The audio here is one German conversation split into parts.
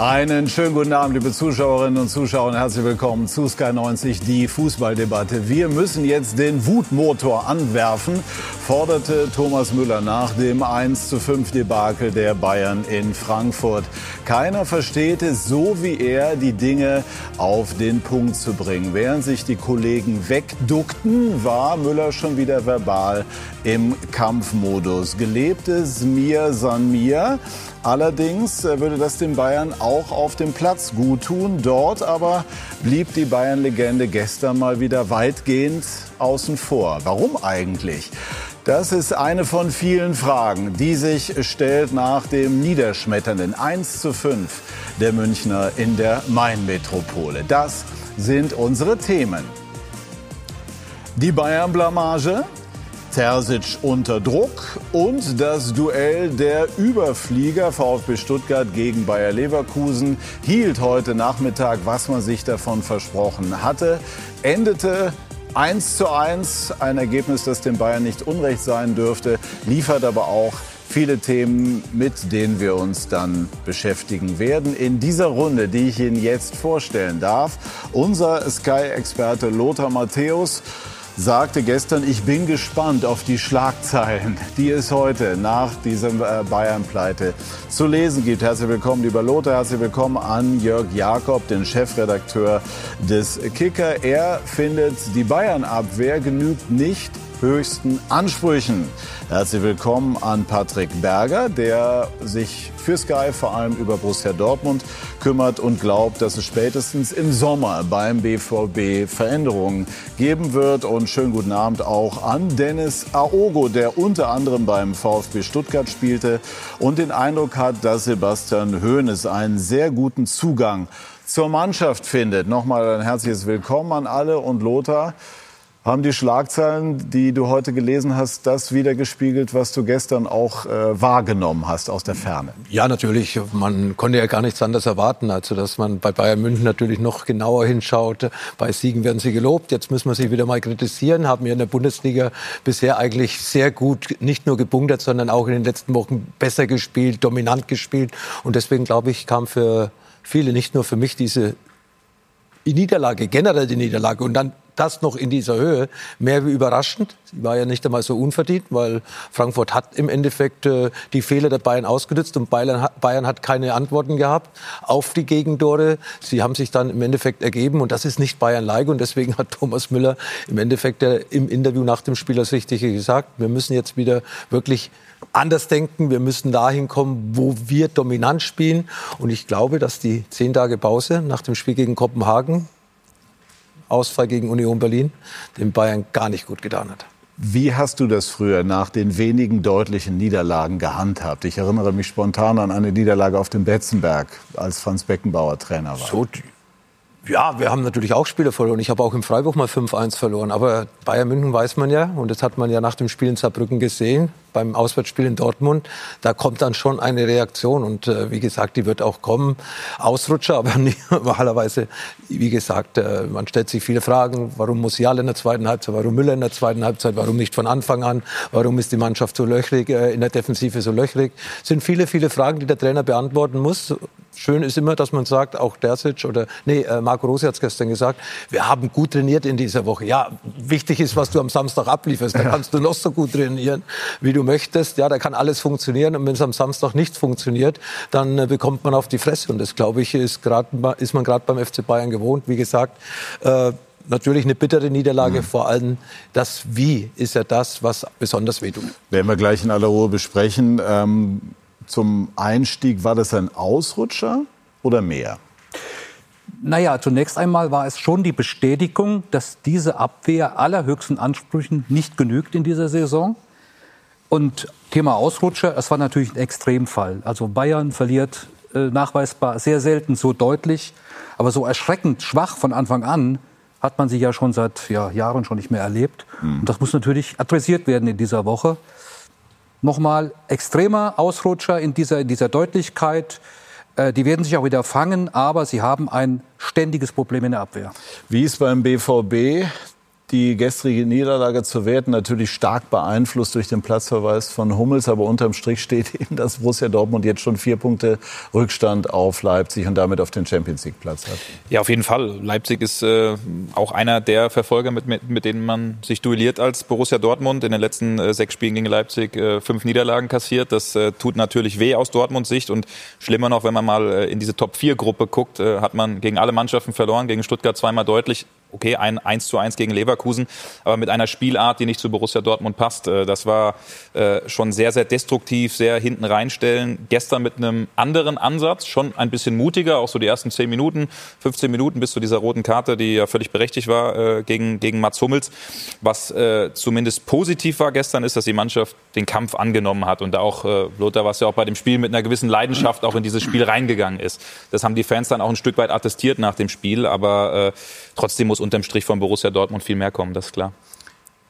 Einen schönen guten Abend, liebe Zuschauerinnen und Zuschauer, und herzlich willkommen zu Sky 90, die Fußballdebatte. Wir müssen jetzt den Wutmotor anwerfen, forderte Thomas Müller nach dem 1 zu 5 Debakel der Bayern in Frankfurt. Keiner versteht es so wie er, die Dinge auf den Punkt zu bringen. Während sich die Kollegen wegduckten, war Müller schon wieder verbal im Kampfmodus. Gelebtes Mir san mir. Allerdings äh, würde das den Bayern auch auf dem Platz gut tun. Dort aber blieb die Bayern-Legende gestern mal wieder weitgehend außen vor. Warum eigentlich? Das ist eine von vielen Fragen, die sich stellt nach dem niederschmetternden 1 zu 5 der Münchner in der Main-Metropole. Das sind unsere Themen. Die Bayern-Blamage, Terzic unter Druck und das Duell der Überflieger. VfB Stuttgart gegen Bayer Leverkusen hielt heute Nachmittag, was man sich davon versprochen hatte, endete 1 zu 1, ein Ergebnis, das den Bayern nicht unrecht sein dürfte, liefert aber auch viele Themen, mit denen wir uns dann beschäftigen werden. In dieser Runde, die ich Ihnen jetzt vorstellen darf, unser Sky-Experte Lothar Matthäus sagte gestern, ich bin gespannt auf die Schlagzeilen, die es heute nach diesem äh, Bayern-Pleite zu lesen gibt. Herzlich willkommen, lieber Lothar. Herzlich willkommen an Jörg Jakob, den Chefredakteur des Kicker. Er findet, die Bayern-Abwehr genügt nicht höchsten Ansprüchen. Herzlich willkommen an Patrick Berger, der sich für Sky vor allem über Borussia Dortmund kümmert und glaubt, dass es spätestens im Sommer beim BVB Veränderungen geben wird. Und schönen guten Abend auch an Dennis Aogo, der unter anderem beim VfB Stuttgart spielte und den Eindruck hat, dass Sebastian Hoeneß einen sehr guten Zugang zur Mannschaft findet. Nochmal ein herzliches Willkommen an alle und Lothar. Haben die Schlagzeilen, die du heute gelesen hast, das wiedergespiegelt, was du gestern auch äh, wahrgenommen hast aus der Ferne? Ja, natürlich. Man konnte ja gar nichts anderes erwarten, also dass man bei Bayern München natürlich noch genauer hinschaut. Bei Siegen werden sie gelobt. Jetzt müssen wir sie wieder mal kritisieren. Haben ja in der Bundesliga bisher eigentlich sehr gut nicht nur gebunkert, sondern auch in den letzten Wochen besser gespielt, dominant gespielt. Und deswegen glaube ich, kam für viele, nicht nur für mich, diese Niederlage, generell die Niederlage und dann das noch in dieser Höhe mehr wie überraschend. Sie war ja nicht einmal so unverdient, weil Frankfurt hat im Endeffekt äh, die Fehler der Bayern ausgenutzt und Bayern, Bayern hat keine Antworten gehabt auf die Gegentore. Sie haben sich dann im Endeffekt ergeben und das ist nicht Bayern-like und deswegen hat Thomas Müller im Endeffekt äh, im Interview nach dem Spiel das Richtige gesagt. Wir müssen jetzt wieder wirklich anders denken. Wir müssen dahin kommen, wo wir dominant spielen. Und ich glaube, dass die zehn Tage Pause nach dem Spiel gegen Kopenhagen Ausfall gegen Union Berlin, dem Bayern gar nicht gut getan hat. Wie hast du das früher nach den wenigen deutlichen Niederlagen gehandhabt? Ich erinnere mich spontan an eine Niederlage auf dem Betzenberg, als Franz Beckenbauer Trainer war. So, ja, wir haben natürlich auch Spiele verloren. Ich habe auch im Freiburg mal 5-1 verloren. Aber Bayern München weiß man ja, und das hat man ja nach dem Spiel in Saarbrücken gesehen, beim Auswärtsspiel in Dortmund, da kommt dann schon eine Reaktion. Und äh, wie gesagt, die wird auch kommen. Ausrutscher, aber normalerweise, wie gesagt, äh, man stellt sich viele Fragen. Warum Musial in der zweiten Halbzeit? Warum Müller in der zweiten Halbzeit? Warum nicht von Anfang an? Warum ist die Mannschaft so löchrig, äh, in der Defensive so löchrig? Es sind viele, viele Fragen, die der Trainer beantworten muss. Schön ist immer, dass man sagt, auch Dersic oder, nee, äh, Marco Rose hat es gestern gesagt, wir haben gut trainiert in dieser Woche. Ja, wichtig ist, was du am Samstag ablieferst. Da kannst du noch so gut trainieren, wie du möchtest. Ja, da kann alles funktionieren. Und wenn es am Samstag nicht funktioniert, dann äh, bekommt man auf die Fresse. Und das, glaube ich, ist, grad, ist man gerade beim FC Bayern gewohnt. Wie gesagt, äh, natürlich eine bittere Niederlage. Mhm. Vor allem das Wie ist ja das, was besonders wehtut. Werden wir gleich in aller Ruhe besprechen. Ähm zum Einstieg, war das ein Ausrutscher oder mehr? Naja, zunächst einmal war es schon die Bestätigung, dass diese Abwehr allerhöchsten Ansprüchen nicht genügt in dieser Saison. Und Thema Ausrutscher, es war natürlich ein Extremfall. Also Bayern verliert äh, nachweisbar sehr selten so deutlich, aber so erschreckend schwach von Anfang an hat man sie ja schon seit ja, Jahren schon nicht mehr erlebt. Mhm. Und das muss natürlich adressiert werden in dieser Woche nochmal extremer Ausrutscher in dieser, in dieser Deutlichkeit. Äh, die werden sich auch wieder fangen, aber sie haben ein ständiges Problem in der Abwehr. Wie ist beim BVB die gestrige Niederlage zu werten. Natürlich stark beeinflusst durch den Platzverweis von Hummels. Aber unterm Strich steht eben, dass Borussia Dortmund jetzt schon vier Punkte Rückstand auf Leipzig und damit auf den Champions League Platz hat. Ja, auf jeden Fall. Leipzig ist äh, auch einer der Verfolger, mit, mit, mit, denen man sich duelliert als Borussia Dortmund. In den letzten äh, sechs Spielen gegen Leipzig äh, fünf Niederlagen kassiert. Das äh, tut natürlich weh aus Dortmunds Sicht. Und schlimmer noch, wenn man mal äh, in diese Top-4-Gruppe guckt, äh, hat man gegen alle Mannschaften verloren, gegen Stuttgart zweimal deutlich okay, ein 1 zu 1 gegen Leverkusen, aber mit einer Spielart, die nicht zu Borussia Dortmund passt. Äh, das war äh, schon sehr, sehr destruktiv, sehr hinten reinstellen. Gestern mit einem anderen Ansatz, schon ein bisschen mutiger, auch so die ersten 10 Minuten, 15 Minuten bis zu dieser roten Karte, die ja völlig berechtigt war äh, gegen, gegen Mats Hummels. Was zumindest positiv war gestern, ist, dass die Mannschaft den Kampf angenommen hat und auch Lothar, was ja auch bei dem Spiel mit einer gewissen Leidenschaft auch in dieses Spiel reingegangen ist. Das haben die Fans dann auch ein Stück weit attestiert nach dem Spiel, aber trotzdem muss unterm Strich von Borussia Dortmund viel mehr kommen, das ist klar.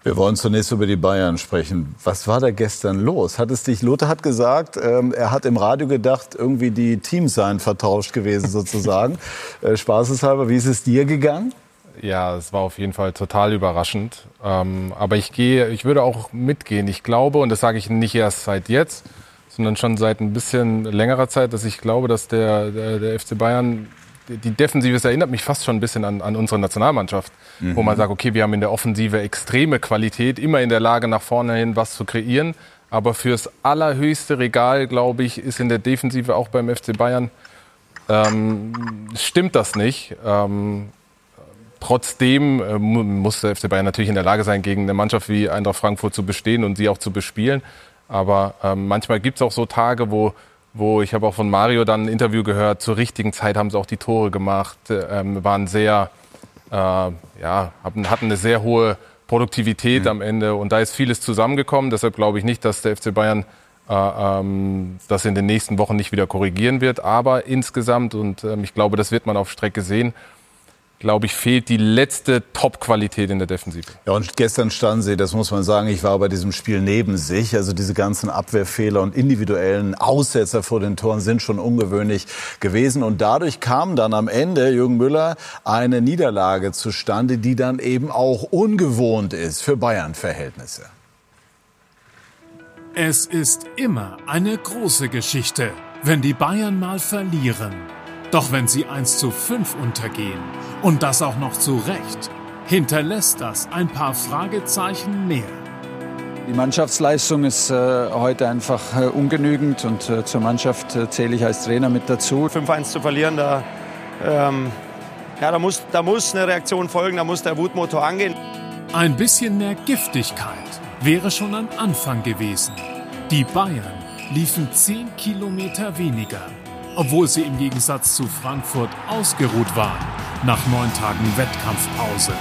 Wir wollen zunächst über die Bayern sprechen. Was war da gestern los? Hat es dich, Lothar hat gesagt, ähm, er hat im Radio gedacht, irgendwie die Teams seien vertauscht gewesen sozusagen. äh, Spaßeshalber, wie ist es dir gegangen? Ja, es war auf jeden Fall total überraschend. Ähm, aber ich gehe, ich würde auch mitgehen. Ich glaube, und das sage ich nicht erst seit jetzt, sondern schon seit ein bisschen längerer Zeit, dass ich glaube, dass der, der, der FC Bayern die Defensive, es erinnert mich fast schon ein bisschen an, an unsere Nationalmannschaft, mhm. wo man sagt, okay, wir haben in der Offensive extreme Qualität, immer in der Lage, nach vorne hin was zu kreieren. Aber fürs allerhöchste Regal, glaube ich, ist in der Defensive auch beim FC Bayern, ähm, stimmt das nicht. Ähm, trotzdem äh, muss der FC Bayern natürlich in der Lage sein, gegen eine Mannschaft wie Eintracht Frankfurt zu bestehen und sie auch zu bespielen. Aber ähm, manchmal gibt es auch so Tage, wo wo ich habe auch von Mario dann ein Interview gehört, zur richtigen Zeit haben sie auch die Tore gemacht, ähm, waren sehr, äh, ja, hatten, hatten eine sehr hohe Produktivität mhm. am Ende und da ist vieles zusammengekommen. Deshalb glaube ich nicht, dass der FC Bayern äh, ähm, das in den nächsten Wochen nicht wieder korrigieren wird. Aber insgesamt, und ähm, ich glaube, das wird man auf Strecke sehen, glaube ich, fehlt die letzte Top-Qualität in der Defensive. Ja, und gestern standen sie, das muss man sagen, ich war bei diesem Spiel neben sich. Also diese ganzen Abwehrfehler und individuellen Aussetzer vor den Toren sind schon ungewöhnlich gewesen. Und dadurch kam dann am Ende, Jürgen Müller, eine Niederlage zustande, die dann eben auch ungewohnt ist für Bayern-Verhältnisse. Es ist immer eine große Geschichte, wenn die Bayern mal verlieren. Doch wenn sie 1 zu 5 untergehen, und das auch noch zu Recht, hinterlässt das ein paar Fragezeichen mehr. Die Mannschaftsleistung ist äh, heute einfach äh, ungenügend und äh, zur Mannschaft äh, zähle ich als Trainer mit dazu. 5-1 zu verlieren, da, ähm, ja, da, muss, da muss eine Reaktion folgen, da muss der Wutmotor angehen. Ein bisschen mehr Giftigkeit wäre schon am Anfang gewesen. Die Bayern liefen 10 Kilometer weniger obwohl sie im Gegensatz zu Frankfurt ausgeruht waren nach neun Tagen Wettkampfpause.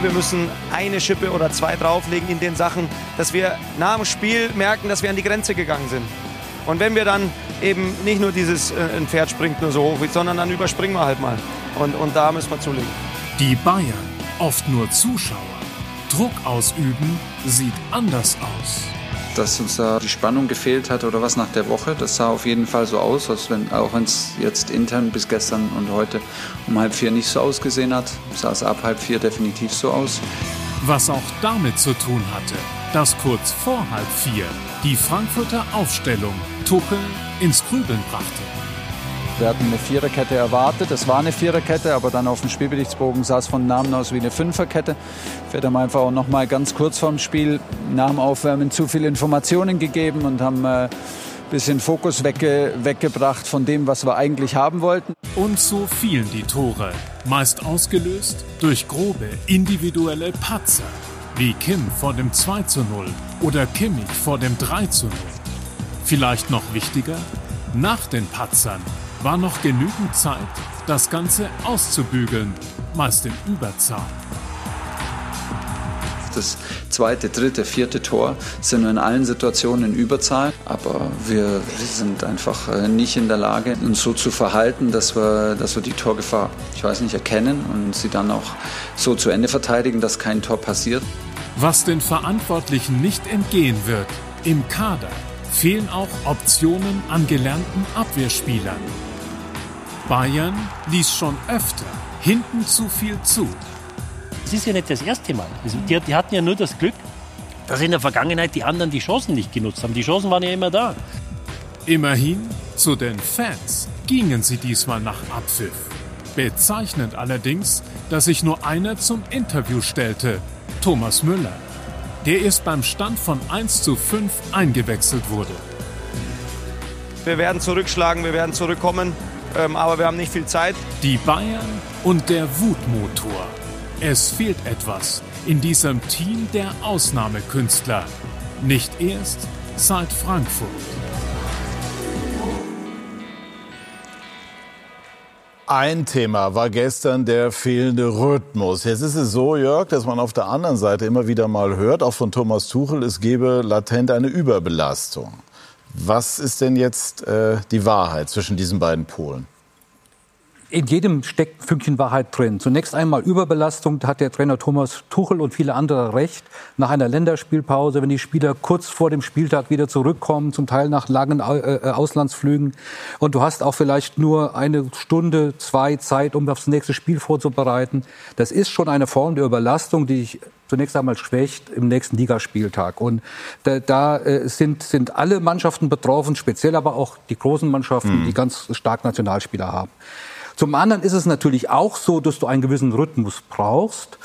Wir müssen eine Schippe oder zwei drauflegen in den Sachen, dass wir nach dem Spiel merken, dass wir an die Grenze gegangen sind. Und wenn wir dann eben nicht nur dieses, äh, ein Pferd springt nur so hoch, sondern dann überspringen wir halt mal. Und, und da müssen wir zulegen. Die Bayern, oft nur Zuschauer, Druck ausüben, sieht anders aus dass uns da die Spannung gefehlt hat oder was nach der Woche. Das sah auf jeden Fall so aus, als wenn, auch wenn es jetzt intern bis gestern und heute um halb vier nicht so ausgesehen hat, sah es ab halb vier definitiv so aus. Was auch damit zu tun hatte, dass kurz vor halb vier die Frankfurter Aufstellung Tuchel ins Grübeln brachte. Wir hatten eine Viererkette erwartet. Es war eine Viererkette, aber dann auf dem Spielberichtsbogen sah es von Namen aus wie eine Fünferkette. Wir haben einfach auch noch mal ganz kurz vorm Spiel dem Aufwärmen zu viele Informationen gegeben und haben ein äh, bisschen Fokus wegge weggebracht von dem, was wir eigentlich haben wollten. Und so fielen die Tore, meist ausgelöst durch grobe individuelle Patzer, wie Kim vor dem 2 zu 0 oder Kimmich vor dem 3 zu 0. Vielleicht noch wichtiger, nach den Patzern war noch genügend Zeit, das Ganze auszubügeln, meist in Überzahl. Das zweite, dritte, vierte Tor sind wir in allen Situationen in Überzahl, aber wir sind einfach äh, nicht in der Lage, uns so zu verhalten, dass wir, dass wir die Torgefahr, ich weiß nicht, erkennen und sie dann auch so zu Ende verteidigen, dass kein Tor passiert. Was den Verantwortlichen nicht entgehen wird, im Kader fehlen auch Optionen an gelernten Abwehrspielern. Bayern ließ schon öfter hinten zu viel zu. das ist ja nicht das erste Mal. Also die, die hatten ja nur das Glück, dass in der Vergangenheit die anderen die Chancen nicht genutzt haben. Die Chancen waren ja immer da. Immerhin, zu den Fans gingen sie diesmal nach Abpfiff. Bezeichnend allerdings, dass sich nur einer zum Interview stellte, Thomas Müller, der erst beim Stand von 1 zu 5 eingewechselt wurde. Wir werden zurückschlagen, wir werden zurückkommen, ähm, aber wir haben nicht viel Zeit. Die Bayern und der Wutmotor. Es fehlt etwas in diesem Team der Ausnahmekünstler. Nicht erst seit Frankfurt. Ein Thema war gestern der fehlende Rhythmus. Jetzt ist es so, Jörg, dass man auf der anderen Seite immer wieder mal hört, auch von Thomas Tuchel, es gebe latent eine Überbelastung. Was ist denn jetzt äh, die Wahrheit zwischen diesen beiden Polen? In jedem steckt ein Fünkchen Wahrheit drin. Zunächst einmal Überbelastung, da hat der Trainer Thomas Tuchel und viele andere recht. Nach einer Länderspielpause, wenn die Spieler kurz vor dem Spieltag wieder zurückkommen, zum Teil nach langen äh, äh, Auslandsflügen, und du hast auch vielleicht nur eine Stunde, zwei Zeit, um aufs nächste Spiel vorzubereiten. Das ist schon eine Form der Überlastung, die ich zunächst einmal schwächt im nächsten Ligaspieltag. Und da, da äh, sind, sind alle Mannschaften betroffen, speziell aber auch die großen Mannschaften, mhm. die ganz stark Nationalspieler haben. Zum anderen ist es natürlich auch so, dass du einen gewissen Rhythmus brauchst,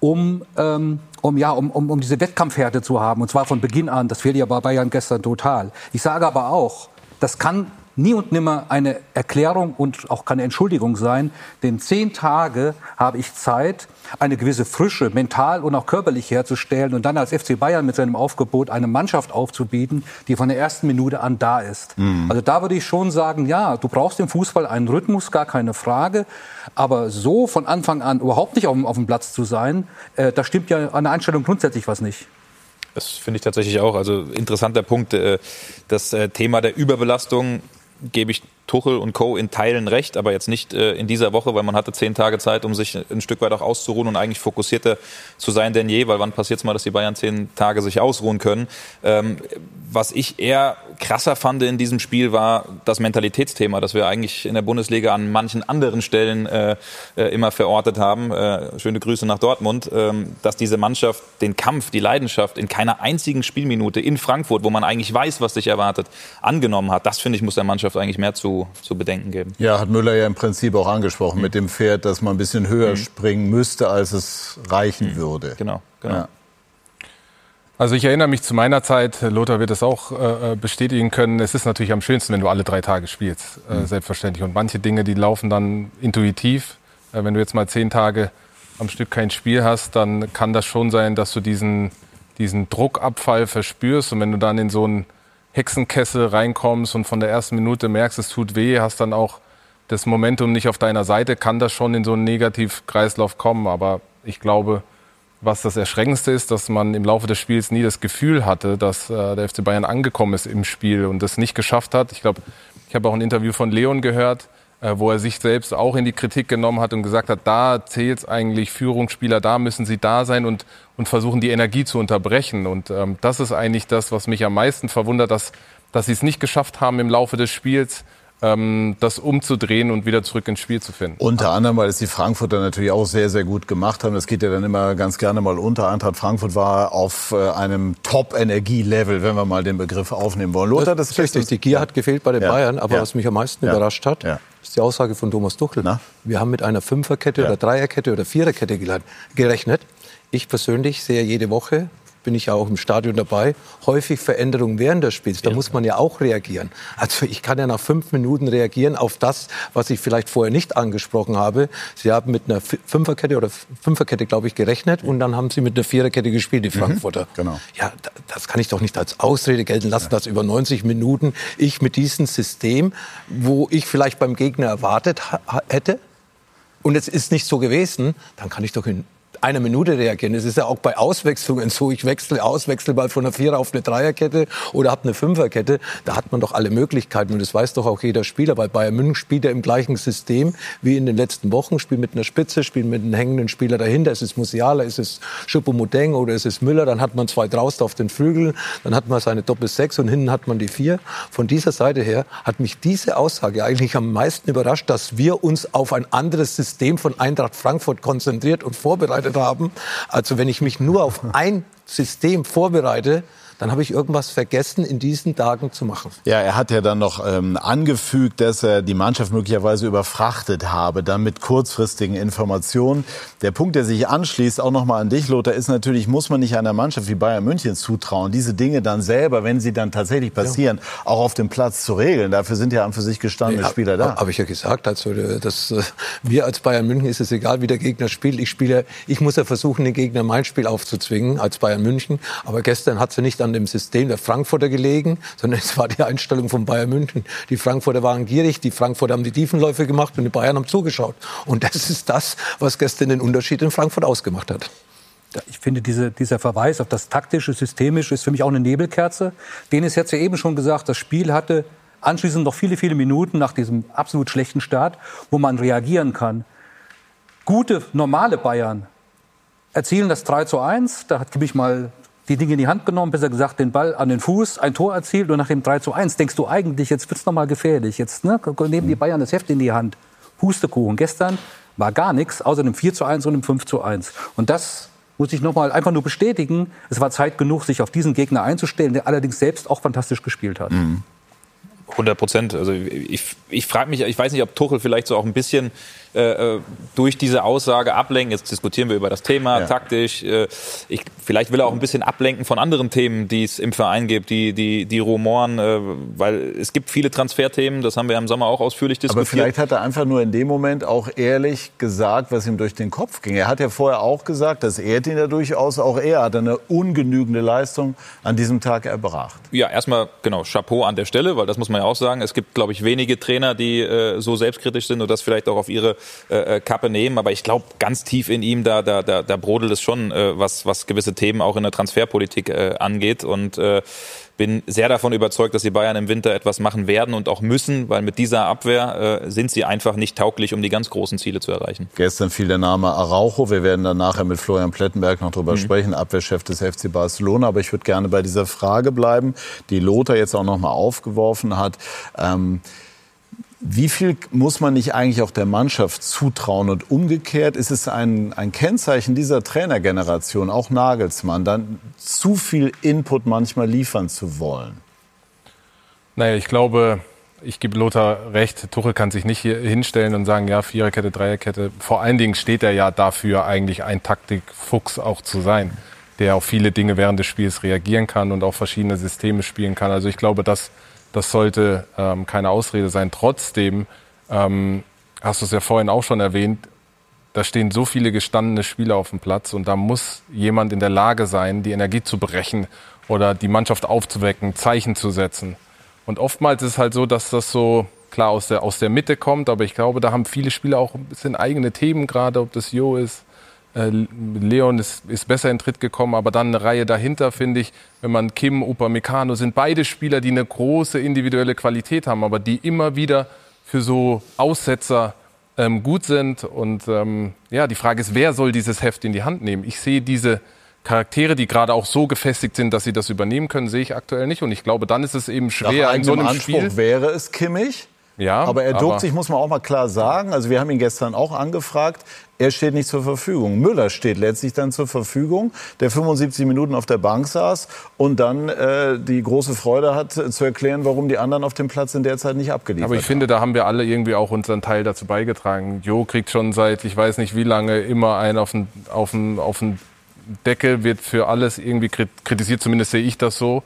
um, ähm, um, ja, um, um, um diese Wettkampfhärte zu haben. Und zwar von Beginn an. Das fehlt ja bei Bayern gestern total. Ich sage aber auch, das kann nie und nimmer eine Erklärung und auch keine Entschuldigung sein, denn zehn Tage habe ich Zeit, eine gewisse Frische mental und auch körperlich herzustellen und dann als FC Bayern mit seinem Aufgebot eine Mannschaft aufzubieten, die von der ersten Minute an da ist. Mhm. Also da würde ich schon sagen, ja, du brauchst im Fußball einen Rhythmus, gar keine Frage, aber so von Anfang an überhaupt nicht auf, auf dem Platz zu sein, äh, da stimmt ja an der Einstellung grundsätzlich was nicht. Das finde ich tatsächlich auch. Also interessanter Punkt. Äh, das äh, Thema der Überbelastung gebe ich Tuchel und Co. in Teilen recht, aber jetzt nicht äh, in dieser Woche, weil man hatte zehn Tage Zeit, um sich ein Stück weit auch auszuruhen und eigentlich fokussierter zu sein denn je, weil wann passiert es mal, dass die Bayern zehn Tage sich ausruhen können. Ähm, was ich eher krasser fand in diesem Spiel war das Mentalitätsthema, das wir eigentlich in der Bundesliga an manchen anderen Stellen äh, äh, immer verortet haben. Äh, schöne Grüße nach Dortmund, ähm, dass diese Mannschaft den Kampf, die Leidenschaft in keiner einzigen Spielminute in Frankfurt, wo man eigentlich weiß, was sich erwartet, angenommen hat. Das finde ich muss der Mannschaft eigentlich mehr zu zu, bedenken geben. Ja, hat Müller ja im Prinzip auch angesprochen mhm. mit dem Pferd, dass man ein bisschen höher mhm. springen müsste, als es reichen mhm. würde. Genau, genau. Ja. Also ich erinnere mich zu meiner Zeit, Lothar wird es auch äh, bestätigen können, es ist natürlich am schönsten, wenn du alle drei Tage spielst, äh, mhm. selbstverständlich. Und manche Dinge, die laufen dann intuitiv. Äh, wenn du jetzt mal zehn Tage am Stück kein Spiel hast, dann kann das schon sein, dass du diesen, diesen Druckabfall verspürst. Und wenn du dann in so einen Hexenkessel reinkommst und von der ersten Minute merkst, es tut weh, hast dann auch das Momentum nicht auf deiner Seite, kann das schon in so einen Negativkreislauf kommen. Aber ich glaube, was das Erschreckendste ist, dass man im Laufe des Spiels nie das Gefühl hatte, dass äh, der FC Bayern angekommen ist im Spiel und das nicht geschafft hat. Ich glaube, ich habe auch ein Interview von Leon gehört, wo er sich selbst auch in die Kritik genommen hat und gesagt hat, da zählt es eigentlich Führungsspieler, da müssen sie da sein und, und versuchen die Energie zu unterbrechen. Und ähm, das ist eigentlich das, was mich am meisten verwundert, dass, dass sie es nicht geschafft haben im Laufe des Spiels, ähm, das umzudrehen und wieder zurück ins Spiel zu finden. Unter anderem, weil es die Frankfurter natürlich auch sehr, sehr gut gemacht haben. Das geht ja dann immer ganz gerne mal unter. Eintracht Frankfurt war auf äh, einem Top-Energie-Level, wenn wir mal den Begriff aufnehmen wollen. Lothar, das, das ist richtig. Die Gier hat gefehlt bei den ja. Bayern, aber ja. was mich am meisten ja. überrascht hat, ist die Aussage von Thomas Tuchel. Na? Wir haben mit einer Fünferkette oder Dreierkette oder Viererkette gerechnet. Ich persönlich sehe jede Woche bin ich ja auch im Stadion dabei, häufig Veränderungen während des Spiels. Da ja. muss man ja auch reagieren. Also ich kann ja nach fünf Minuten reagieren auf das, was ich vielleicht vorher nicht angesprochen habe. Sie haben mit einer Fünferkette oder Fünferkette, glaube ich, gerechnet und dann haben sie mit einer Viererkette gespielt, die mhm. Frankfurter. Mhm, genau. Ja, das kann ich doch nicht als Ausrede gelten lassen, dass über 90 Minuten ich mit diesem System, wo ich vielleicht beim Gegner erwartet hätte, und es ist nicht so gewesen, dann kann ich doch in einer Minute reagieren. Es ist ja auch bei Auswechslungen so. Ich wechsle aus, wechsle mal von einer Vierer auf eine Dreierkette oder habe eine Fünferkette. Da hat man doch alle Möglichkeiten. Und das weiß doch auch jeder Spieler, weil Bayern München spielt ja im gleichen System wie in den letzten Wochen. Spielt mit einer Spitze, spielt mit einem hängenden Spieler dahinter. Ist es Musiala, ist es Schuppo-Mudeng oder ist es Müller? Dann hat man zwei draußen auf den Flügeln. Dann hat man seine Doppel-Sechs und hinten hat man die Vier. Von dieser Seite her hat mich diese Aussage eigentlich am meisten überrascht, dass wir uns auf ein anderes System von Eintracht Frankfurt konzentriert und vorbereitet vorbereitet haben. Also wenn ich mich nur auf ein System vorbereite, dann habe ich irgendwas vergessen in diesen Tagen zu machen. Ja, er hat ja dann noch ähm, angefügt, dass er die Mannschaft möglicherweise überfrachtet habe, dann mit kurzfristigen Informationen. Der Punkt, der sich anschließt, auch nochmal an dich, Lothar, ist natürlich, muss man nicht einer Mannschaft wie Bayern München zutrauen, diese Dinge dann selber, wenn sie dann tatsächlich passieren, ja. auch auf dem Platz zu regeln. Dafür sind ja an für sich gestandene ja, Spieler da. Habe ich ja gesagt. Also, das, äh, mir als Bayern München ist es egal, wie der Gegner spielt. Ich spiele, ich muss ja versuchen, den Gegner mein Spiel aufzuzwingen als Bayern München. Aber gestern hat sie nicht an dem System der Frankfurter gelegen, sondern es war die Einstellung von Bayern München. Die Frankfurter waren gierig, die Frankfurter haben die Tiefenläufe gemacht und die Bayern haben zugeschaut. Und das ist das, was gestern den Unterschied in Frankfurt ausgemacht hat. Ich finde, diese, dieser Verweis auf das taktische, systemische ist für mich auch eine Nebelkerze. Den ist jetzt ja eben schon gesagt, das Spiel hatte anschließend noch viele, viele Minuten nach diesem absolut schlechten Start, wo man reagieren kann. Gute, normale Bayern erzielen das 3 zu 1. Da hat mich mal die Dinge in die Hand genommen, besser gesagt den Ball an den Fuß, ein Tor erzielt und nach dem 3 zu 1 denkst du eigentlich, jetzt wird's noch mal gefährlich. Jetzt ne, nehmen die Bayern das Heft in die Hand. Pustekuchen. Gestern war gar nichts, außer dem 4 zu 1 und dem 5 zu 1. Und das muss ich noch mal einfach nur bestätigen. Es war Zeit genug, sich auf diesen Gegner einzustellen, der allerdings selbst auch fantastisch gespielt hat. Mhm. 100 Prozent. Also ich, ich frage mich, ich weiß nicht, ob Tuchel vielleicht so auch ein bisschen äh, äh, durch diese Aussage ablenken. Jetzt diskutieren wir über das Thema ja. taktisch. Äh, ich, vielleicht will er auch ein bisschen ablenken von anderen Themen, die es im Verein gibt, die, die, die Rumoren, äh, weil es gibt viele Transferthemen, das haben wir im Sommer auch ausführlich diskutiert. Aber vielleicht hat er einfach nur in dem Moment auch ehrlich gesagt, was ihm durch den Kopf ging. Er hat ja vorher auch gesagt, das ehrt ihn ja durchaus, auch er hat eine ungenügende Leistung an diesem Tag erbracht. Ja, erstmal, genau, Chapeau an der Stelle, weil das muss man ja auch sagen. Es gibt, glaube ich, wenige Trainer, die äh, so selbstkritisch sind und das vielleicht auch auf ihre äh, äh, Kappe nehmen. Aber ich glaube, ganz tief in ihm, da, da, da, da brodelt es schon, äh, was, was gewisse Themen auch in der Transferpolitik äh, angeht. Und äh, bin sehr davon überzeugt, dass die Bayern im Winter etwas machen werden und auch müssen, weil mit dieser Abwehr äh, sind sie einfach nicht tauglich, um die ganz großen Ziele zu erreichen. Gestern fiel der Name Araujo. Wir werden dann nachher mit Florian Plettenberg noch drüber mhm. sprechen, Abwehrchef des FC Barcelona. Aber ich würde gerne bei dieser Frage bleiben, die Lothar jetzt auch noch mal aufgeworfen hat. Ähm, wie viel muss man nicht eigentlich auch der Mannschaft zutrauen? Und umgekehrt ist es ein, ein Kennzeichen dieser Trainergeneration, auch Nagelsmann, dann zu viel Input manchmal liefern zu wollen? Naja, ich glaube, ich gebe Lothar recht, Tuchel kann sich nicht hier hinstellen und sagen, ja, Viererkette, Dreierkette. Vor allen Dingen steht er ja dafür, eigentlich ein Taktikfuchs auch zu sein, der auf viele Dinge während des Spiels reagieren kann und auch verschiedene Systeme spielen kann. Also ich glaube, dass das sollte ähm, keine Ausrede sein. Trotzdem, ähm, hast du es ja vorhin auch schon erwähnt, da stehen so viele gestandene Spieler auf dem Platz und da muss jemand in der Lage sein, die Energie zu brechen oder die Mannschaft aufzuwecken, Zeichen zu setzen. Und oftmals ist es halt so, dass das so klar aus der, aus der Mitte kommt, aber ich glaube, da haben viele Spieler auch ein bisschen eigene Themen gerade, ob das Jo ist, Leon ist, ist besser in Tritt gekommen, aber dann eine Reihe dahinter, finde ich, wenn man Kim, Upamecano, sind beide Spieler, die eine große individuelle Qualität haben, aber die immer wieder für so Aussetzer ähm, gut sind. Und ähm, ja, die Frage ist, wer soll dieses Heft in die Hand nehmen? Ich sehe diese Charaktere, die gerade auch so gefestigt sind, dass sie das übernehmen können, sehe ich aktuell nicht. Und ich glaube, dann ist es eben schwer, Nach in so einem Anspruch Spiel. Wäre es Kimmich? Ja, aber er duckt sich, muss man auch mal klar sagen. Also wir haben ihn gestern auch angefragt. Er steht nicht zur Verfügung. Müller steht letztlich dann zur Verfügung, der 75 Minuten auf der Bank saß und dann äh, die große Freude hat, zu erklären, warum die anderen auf dem Platz in der Zeit nicht abgeliefert haben. Aber ich finde, da haben wir alle irgendwie auch unseren Teil dazu beigetragen. Jo kriegt schon seit, ich weiß nicht wie lange, immer einen auf den, auf den, auf den Deckel, wird für alles irgendwie kritisiert, zumindest sehe ich das so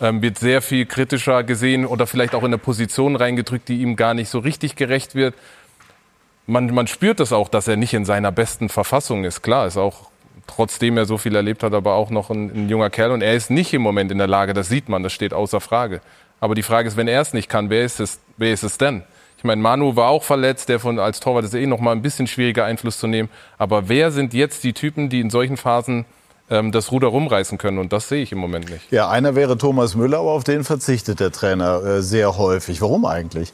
ähm, wird sehr viel kritischer gesehen oder vielleicht auch in eine Position reingedrückt, die ihm gar nicht so richtig gerecht wird. Man, man spürt es auch, dass er nicht in seiner besten Verfassung ist. Klar, ist auch trotzdem er so viel erlebt hat, aber auch noch ein, ein, junger Kerl und er ist nicht im Moment in der Lage, das sieht man, das steht außer Frage. Aber die Frage ist, wenn er es nicht kann, wer ist es, wer ist es denn? Ich meine, Manu war auch verletzt, der von als Torwart ist eh noch mal ein bisschen schwieriger Einfluss zu nehmen. Aber wer sind jetzt die Typen, die in solchen Phasen das Ruder rumreißen können. Und das sehe ich im Moment nicht. Ja, einer wäre Thomas Müller, aber auf den verzichtet der Trainer äh, sehr häufig. Warum eigentlich?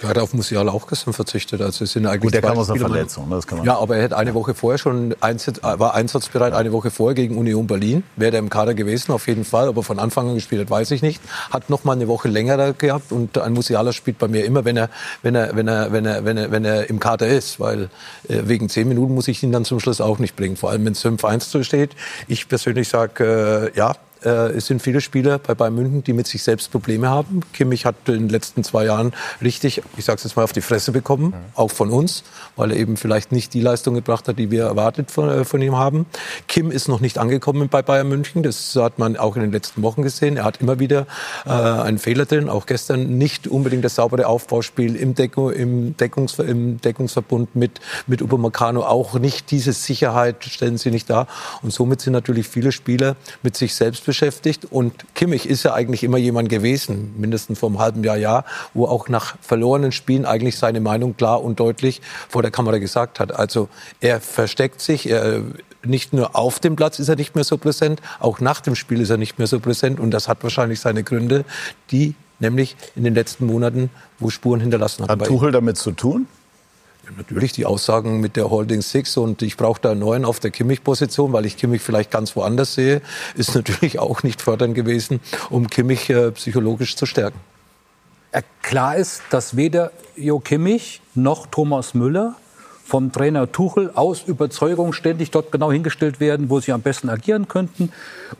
Er hat auf Musiala auch gestern verzichtet. Also es sind eigentlich Gut, der kam aus einer Verletzung. ne, Das kann man Ja, aber er hätte eine Woche vorher schon einsatz, war einsatzbereit, eine Woche vorher gegen Union Berlin. Wäre er im Kader gewesen, auf jeden Fall. Aber von Anfang an gespielt hat, weiß ich nicht. Hat noch mal eine Woche länger da gehabt. Und ein Musiala spielt bei mir immer, wenn er, wenn er, wenn er, wenn er, wenn er, wenn er im Kader ist. Weil äh, wegen zehn Minuten muss ich ihn dann zum Schluss auch nicht bringen. Vor allem, wenn es 5-1 so steht. Ich persönlich sage, äh, ja, äh, es sind viele Spieler bei Bayern München, die mit sich selbst Probleme haben. Kimmich hat in den letzten zwei Jahren richtig, ich sage es jetzt mal, auf die Fresse bekommen, auch von uns, weil er eben vielleicht nicht die Leistung gebracht hat, die wir erwartet von, äh, von ihm haben. Kim ist noch nicht angekommen bei Bayern München, das hat man auch in den letzten Wochen gesehen. Er hat immer wieder äh, einen Fehler drin, auch gestern nicht unbedingt das saubere Aufbauspiel im, Deckung, im, Deckungs, im Deckungsverbund mit, mit Upamecano, auch nicht diese Sicherheit stellen sie nicht dar. Und somit sind natürlich viele Spieler mit sich selbst beschäftigt. Und Kimmich ist ja eigentlich immer jemand gewesen, mindestens vor einem halben Jahr, Jahr, wo auch nach verlorenen Spielen eigentlich seine Meinung klar und deutlich vor der Kamera gesagt hat. Also er versteckt sich, er, nicht nur auf dem Platz ist er nicht mehr so präsent, auch nach dem Spiel ist er nicht mehr so präsent. Und das hat wahrscheinlich seine Gründe, die nämlich in den letzten Monaten, wo Spuren hinterlassen haben. Hat. Tuchel damit zu tun? Natürlich die Aussagen mit der Holding Six und ich brauche da einen neuen auf der Kimmich-Position, weil ich Kimmich vielleicht ganz woanders sehe, ist natürlich auch nicht fördernd gewesen, um Kimmich äh, psychologisch zu stärken. Ja, klar ist, dass weder Jo Kimmich noch Thomas Müller vom Trainer Tuchel aus Überzeugung ständig dort genau hingestellt werden, wo sie am besten agieren könnten.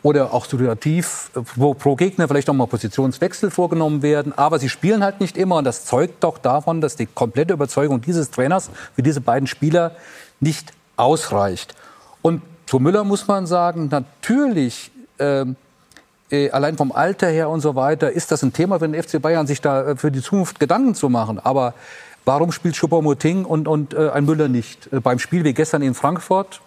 Oder auch situativ, wo pro Gegner vielleicht auch mal Positionswechsel vorgenommen werden. Aber sie spielen halt nicht immer. Und das zeugt doch davon, dass die komplette Überzeugung dieses Trainers für diese beiden Spieler nicht ausreicht. Und zu Müller muss man sagen, natürlich ähm, äh, allein vom Alter her und so weiter, ist das ein Thema für den FC Bayern, sich da äh, für die Zukunft Gedanken zu machen. Aber warum spielt Choupo-Moting und, und äh, ein Müller nicht? Äh, beim Spiel wie gestern in Frankfurt,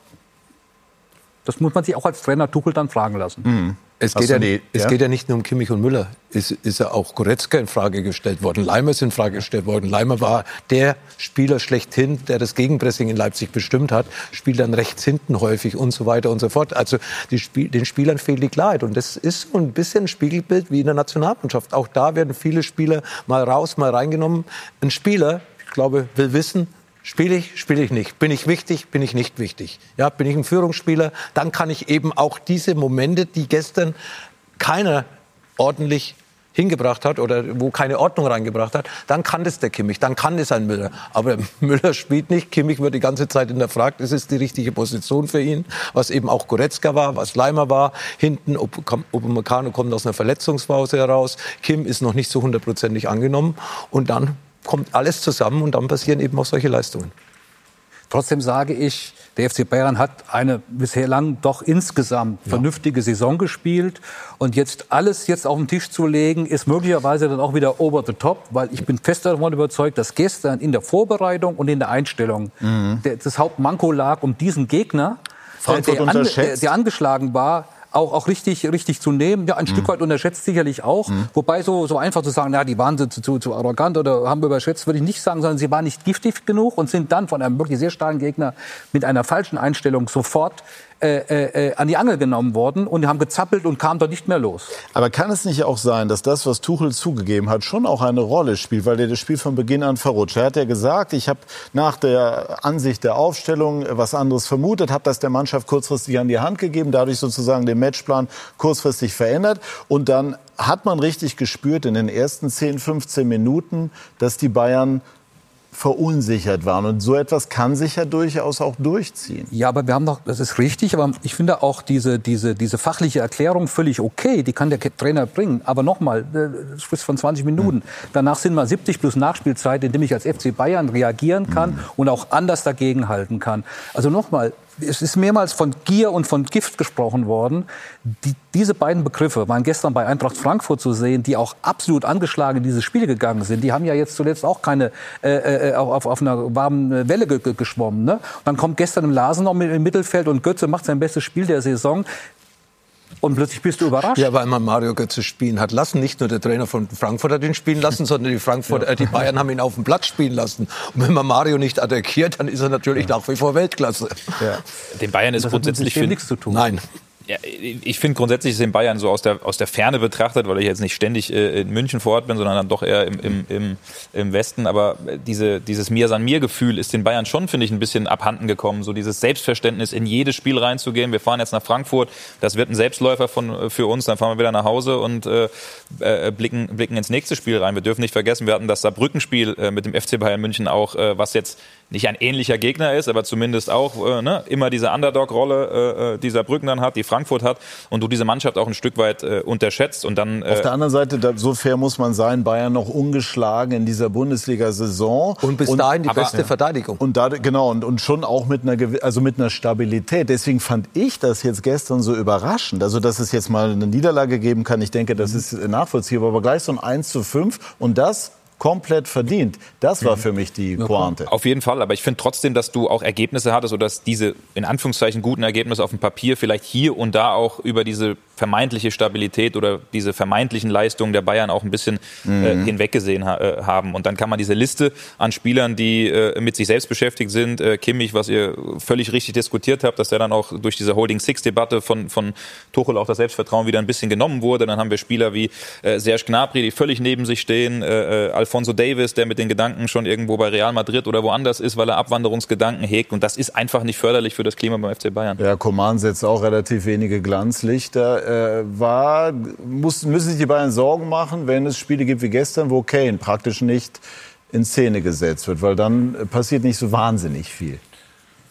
das muss man sich auch als Trainer Tuchel dann fragen lassen. Es, geht ja, es ja? geht ja nicht nur um Kimmich und Müller. Es ist ja auch Goretzka in Frage gestellt worden. Leimer ist in Frage gestellt worden. Leimer war der Spieler schlechthin, der das Gegenpressing in Leipzig bestimmt hat, spielt dann rechts hinten häufig und so weiter und so fort. Also Spiel, den Spielern fehlt die Klarheit. Und das ist so ein bisschen ein Spiegelbild wie in der Nationalmannschaft. Auch da werden viele Spieler mal raus, mal reingenommen. Ein Spieler, ich glaube, will wissen, Spiele ich, spiele ich nicht? Bin ich wichtig, bin ich nicht wichtig? Ja, bin ich ein Führungsspieler? Dann kann ich eben auch diese Momente, die gestern keiner ordentlich hingebracht hat oder wo keine Ordnung reingebracht hat, dann kann das der Kimmich, dann kann das ein Müller. Aber Müller spielt nicht, Kimmich wird die ganze Zeit hinterfragt, ist es die richtige Position für ihn, was eben auch Goretzka war, was Leimer war, hinten, Upamecano kommt aus einer Verletzungspause heraus, Kim ist noch nicht so hundertprozentig angenommen und dann kommt alles zusammen und dann passieren eben auch solche Leistungen. Trotzdem sage ich, der FC Bayern hat eine bisher lang doch insgesamt vernünftige Saison gespielt. Und jetzt alles jetzt auf den Tisch zu legen, ist möglicherweise dann auch wieder over the top, weil ich bin fest davon überzeugt, dass gestern in der Vorbereitung und in der Einstellung der, das Hauptmanko lag, um diesen Gegner, der, ange- unterschätzt. der, der angeschlagen war, auch, auch richtig, richtig zu nehmen. Ja, ein Stück weit unterschätzt sicherlich auch. Wobei so, so einfach zu sagen, na, die waren zu, zu, zu arrogant oder haben überschätzt, würde ich nicht sagen, sondern sie waren nicht giftig genug und sind dann von einem wirklich sehr starken Gegner mit einer falschen Einstellung sofort äh, äh, an die Angel genommen worden und haben gezappelt und kamen dort nicht mehr los. Aber kann es nicht auch sein, dass das, was Tuchel zugegeben hat, schon auch eine Rolle spielt, weil der das Spiel von Beginn an verrutscht? Er hat ja gesagt, ich habe nach der Ansicht der Aufstellung was anderes vermutet, habe das der Mannschaft kurzfristig an die Hand gegeben, dadurch sozusagen den Matchplan kurzfristig verändert und dann hat man richtig gespürt in den ersten 10, 15 Minuten, dass die Bayern verunsichert waren. Und so etwas kann sich ja durchaus auch durchziehen. Ja, aber wir haben doch, das ist richtig, aber ich finde auch diese, diese, diese fachliche Erklärung völlig okay, die kann der Trainer bringen. Aber nochmal, äh, du sprichst von 20 Minuten. Danach sind mal 70 plus Nachspielzeit, in dem ich als FC Bayern reagieren kann und auch anders dagegenhalten kann. Also nochmal, es ist mehrmals von Gier und von Gift gesprochen worden. Die, diese beiden Begriffe waren gestern bei Eintracht Frankfurt zu sehen, die auch absolut angeschlagen in dieses Spiel gegangen sind. Die haben ja jetzt zuletzt auch keine äh, äh, auf, auf einer warmen Welle ge ge geschwommen. Ne? Dann kommt gestern im Lasen noch im Mittelfeld und Götze macht sein bestes Spiel der Saison. Und plötzlich bist du überrascht. Ja, weil man Mario Götze spielen hat lassen. Nicht nur der Trainer von Frankfurt hat ihn spielen lassen, sondern die Frankfurt, äh, die Bayern haben ihn auf dem Platz spielen lassen. Und wenn man Mario nicht attackiert, dann ist er natürlich nach wie vor Weltklasse. Den Bayern ist Das hat mit dem grundsätzlich nichts zu tun. Nein. Ja, ich finde grundsätzlich ist in Bayern so aus der, aus der Ferne betrachtet, weil ich jetzt nicht ständig äh, in München vor Ort bin, sondern dann doch eher im, im, im, im Westen. Aber diese, dieses Mir san mir Gefühl ist den Bayern schon, finde ich, ein bisschen abhanden gekommen. So dieses Selbstverständnis, in jedes Spiel reinzugehen. Wir fahren jetzt nach Frankfurt, das wird ein Selbstläufer von, für uns, dann fahren wir wieder nach Hause und äh, äh, blicken, blicken ins nächste Spiel rein. Wir dürfen nicht vergessen, wir hatten das Saarbrückenspiel äh, mit dem FC Bayern München auch, äh, was jetzt nicht ein ähnlicher Gegner ist, aber zumindest auch äh, ne, immer diese Underdog-Rolle äh, dieser Brücken dann hat, die Frankfurt hat und du diese Mannschaft auch ein Stück weit äh, unterschätzt und dann. Äh Auf der anderen Seite, da, so fair muss man sein, Bayern noch ungeschlagen in dieser Bundesliga-Saison und bis dahin die aber, beste Verteidigung. Und da genau und, und schon auch mit einer also mit einer Stabilität. Deswegen fand ich das jetzt gestern so überraschend, also dass es jetzt mal eine Niederlage geben kann. Ich denke, das ist nachvollziehbar, aber gleich so ein 1 zu 5 und das komplett verdient. Das war mhm. für mich die Pointe. Auf jeden Fall, aber ich finde trotzdem, dass du auch Ergebnisse hattest oder dass diese in Anführungszeichen guten Ergebnisse auf dem Papier vielleicht hier und da auch über diese vermeintliche Stabilität oder diese vermeintlichen Leistungen der Bayern auch ein bisschen äh, mhm. äh, hinweggesehen ha äh, haben. Und dann kann man diese Liste an Spielern, die äh, mit sich selbst beschäftigt sind, äh, Kimmich, was ihr völlig richtig diskutiert habt, dass der dann auch durch diese Holding Six-Debatte von, von Tuchel auch das Selbstvertrauen wieder ein bisschen genommen wurde. Dann haben wir Spieler wie äh, Serge Gnabry, die völlig neben sich stehen, äh, äh Alfonso Davis, der mit den Gedanken schon irgendwo bei Real Madrid oder woanders ist, weil er Abwanderungsgedanken hegt. Und das ist einfach nicht förderlich für das Klima beim FC Bayern. Ja, Coman setzt auch relativ wenige Glanzlichter äh, war, muss, müssen sich die Bayern Sorgen machen, wenn es Spiele gibt wie gestern, wo Kane praktisch nicht in Szene gesetzt wird, weil dann passiert nicht so wahnsinnig viel.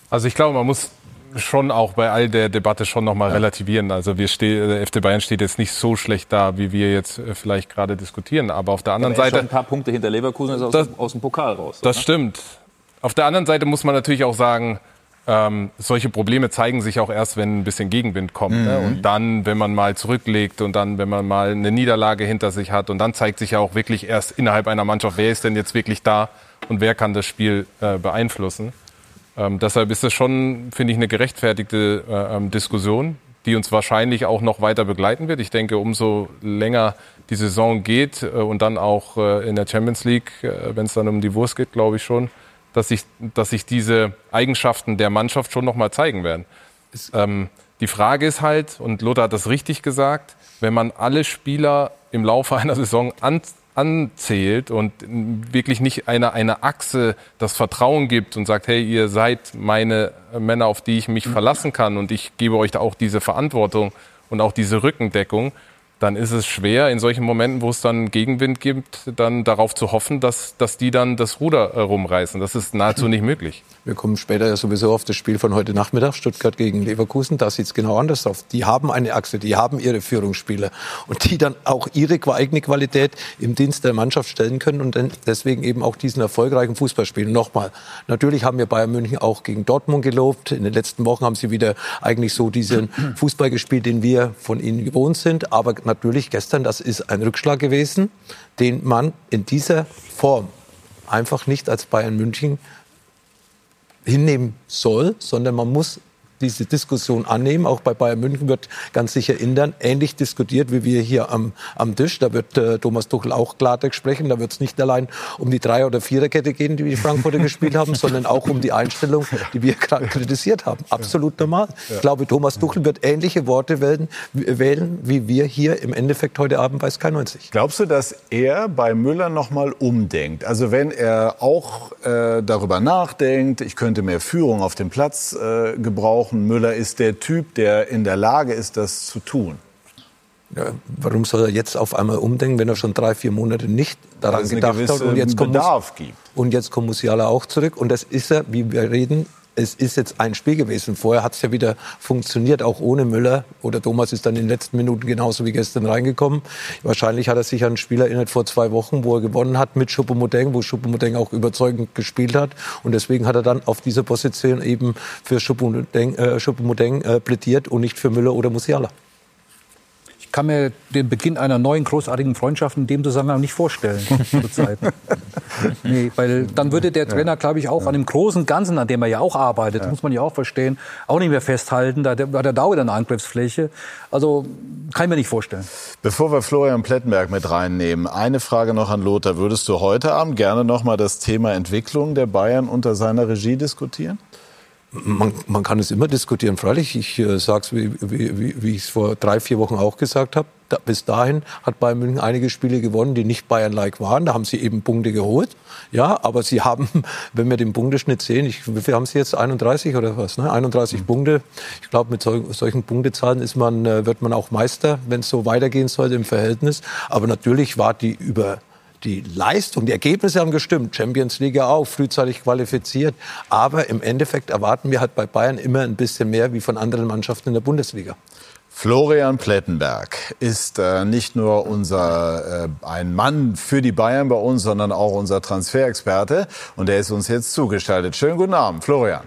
Also ich glaube, man muss schon auch bei all der Debatte schon noch mal ja. relativieren. Also wir stehen, der FC Bayern steht jetzt nicht so schlecht da, wie wir jetzt äh, vielleicht gerade diskutieren. Aber auf der anderen ja, Seite ein paar Punkte hinter Leverkusen ist aus, das, aus dem Pokal raus. Das oder? stimmt. Auf der anderen Seite muss man natürlich auch sagen, ähm, solche Probleme zeigen sich auch erst, wenn ein bisschen Gegenwind kommt. Ne? Mhm. Ne? Und dann, wenn man mal zurücklegt und dann, wenn man mal eine Niederlage hinter sich hat. Und dann zeigt sich ja auch wirklich erst innerhalb einer Mannschaft, wer ist denn jetzt wirklich da und wer kann das Spiel äh, beeinflussen. Ähm, deshalb ist es schon, finde ich, eine gerechtfertigte äh, ähm, Diskussion, die uns wahrscheinlich auch noch weiter begleiten wird. Ich denke, umso länger die Saison geht äh, und dann auch äh, in der Champions League, äh, wenn es dann um die Wurst geht, glaube ich schon, dass sich, dass sich diese Eigenschaften der Mannschaft schon noch mal zeigen werden. Ähm, die Frage ist halt, und Lothar hat das richtig gesagt, wenn man alle Spieler im Laufe einer Saison an, anzählt und wirklich nicht eine, eine Achse das Vertrauen gibt und sagt, hey, ihr seid meine Männer, auf die ich mich verlassen kann und ich gebe euch da auch diese Verantwortung und auch diese Rückendeckung, dann ist es schwer, in solchen Momenten, wo es dann Gegenwind gibt, dann darauf zu hoffen, dass, dass die dann das Ruder äh, rumreißen. Das ist nahezu nicht möglich. Wir kommen später ja sowieso auf das Spiel von heute Nachmittag, Stuttgart gegen Leverkusen. Da sieht es genau anders aus. Die haben eine Achse, die haben ihre Führungsspieler und die dann auch ihre eigene Qualität im Dienst der Mannschaft stellen können und deswegen eben auch diesen erfolgreichen Fußball spielen. Nochmal, natürlich haben wir Bayern München auch gegen Dortmund gelobt. In den letzten Wochen haben sie wieder eigentlich so diesen Fußball gespielt, den wir von ihnen gewohnt sind. Aber natürlich gestern, das ist ein Rückschlag gewesen, den man in dieser Form einfach nicht als Bayern München hinnehmen soll, sondern man muss diese Diskussion annehmen. Auch bei Bayern München wird ganz sicher intern ähnlich diskutiert wie wir hier am, am Tisch. Da wird äh, Thomas Tuchel auch Klartext sprechen. Da wird es nicht allein um die Drei- oder Viererkette gehen, die die Frankfurter gespielt haben, sondern auch um die Einstellung, die wir gerade kritisiert haben. Absolut normal. Ich glaube, Thomas Tuchel wird ähnliche Worte wählen, wählen wie wir hier im Endeffekt heute Abend bei Sky 90. Glaubst du, dass er bei Müller noch mal umdenkt? Also wenn er auch äh, darüber nachdenkt, ich könnte mehr Führung auf dem Platz äh, gebrauchen, brauchen. Müller ist der Typ, der in der Lage ist, das zu tun. Ja, warum soll er jetzt auf einmal umdenken, wenn er schon drei, vier Monate nicht daran gedacht hat? Und jetzt kommt Bedarf gibt. Und jetzt kommt Musiala auch zurück. Und das ist er, wie wir reden, es ist jetzt ein Spiel gewesen. Vorher hat es ja wieder funktioniert, auch ohne Müller. Oder Thomas ist dann in den letzten Minuten genauso wie gestern reingekommen. Wahrscheinlich hat er sich an ein Spiel erinnert vor zwei Wochen, wo er gewonnen hat mit Schupomodeng, wo Schupomodeng auch überzeugend gespielt hat. Und deswegen hat er dann auf dieser Position eben für Schupomodeng, äh, äh, plädiert und nicht für Müller oder Musiala kann mir den Beginn einer neuen großartigen Freundschaft in dem Zusammenhang nicht vorstellen zurzeit. nee, weil dann würde der Trainer, glaube ich, auch an dem großen Ganzen, an dem er ja auch arbeitet, ja. muss man ja auch verstehen, auch nicht mehr festhalten. Da hat er da wieder eine Angriffsfläche. Also kann ich mir nicht vorstellen. Bevor wir Florian Plettenberg mit reinnehmen, eine Frage noch an Lothar. Würdest du heute Abend gerne noch mal das Thema Entwicklung der Bayern unter seiner Regie diskutieren? Man, man, kann es immer diskutieren. Freilich, ich äh, sage es, wie, wie, wie ich es vor drei, vier Wochen auch gesagt habe. Da, bis dahin hat Bayern München einige Spiele gewonnen, die nicht Bayern-like waren. Da haben sie eben Punkte geholt. Ja, aber sie haben, wenn wir den Punkteschnitt sehen, ich, wie viel haben sie jetzt? 31 oder was? Ne? 31 mhm. Punkte. Ich glaube, mit sol solchen Punktezahlen ist man, äh, wird man auch Meister, wenn es so weitergehen sollte im Verhältnis. Aber natürlich war die über die Leistung, die Ergebnisse haben gestimmt. Champions League auch, frühzeitig qualifiziert. Aber im Endeffekt erwarten wir halt bei Bayern immer ein bisschen mehr wie von anderen Mannschaften in der Bundesliga. Florian Plettenberg ist äh, nicht nur unser äh, ein Mann für die Bayern bei uns, sondern auch unser Transferexperte und er ist uns jetzt zugeschaltet. Schönen guten Abend, Florian.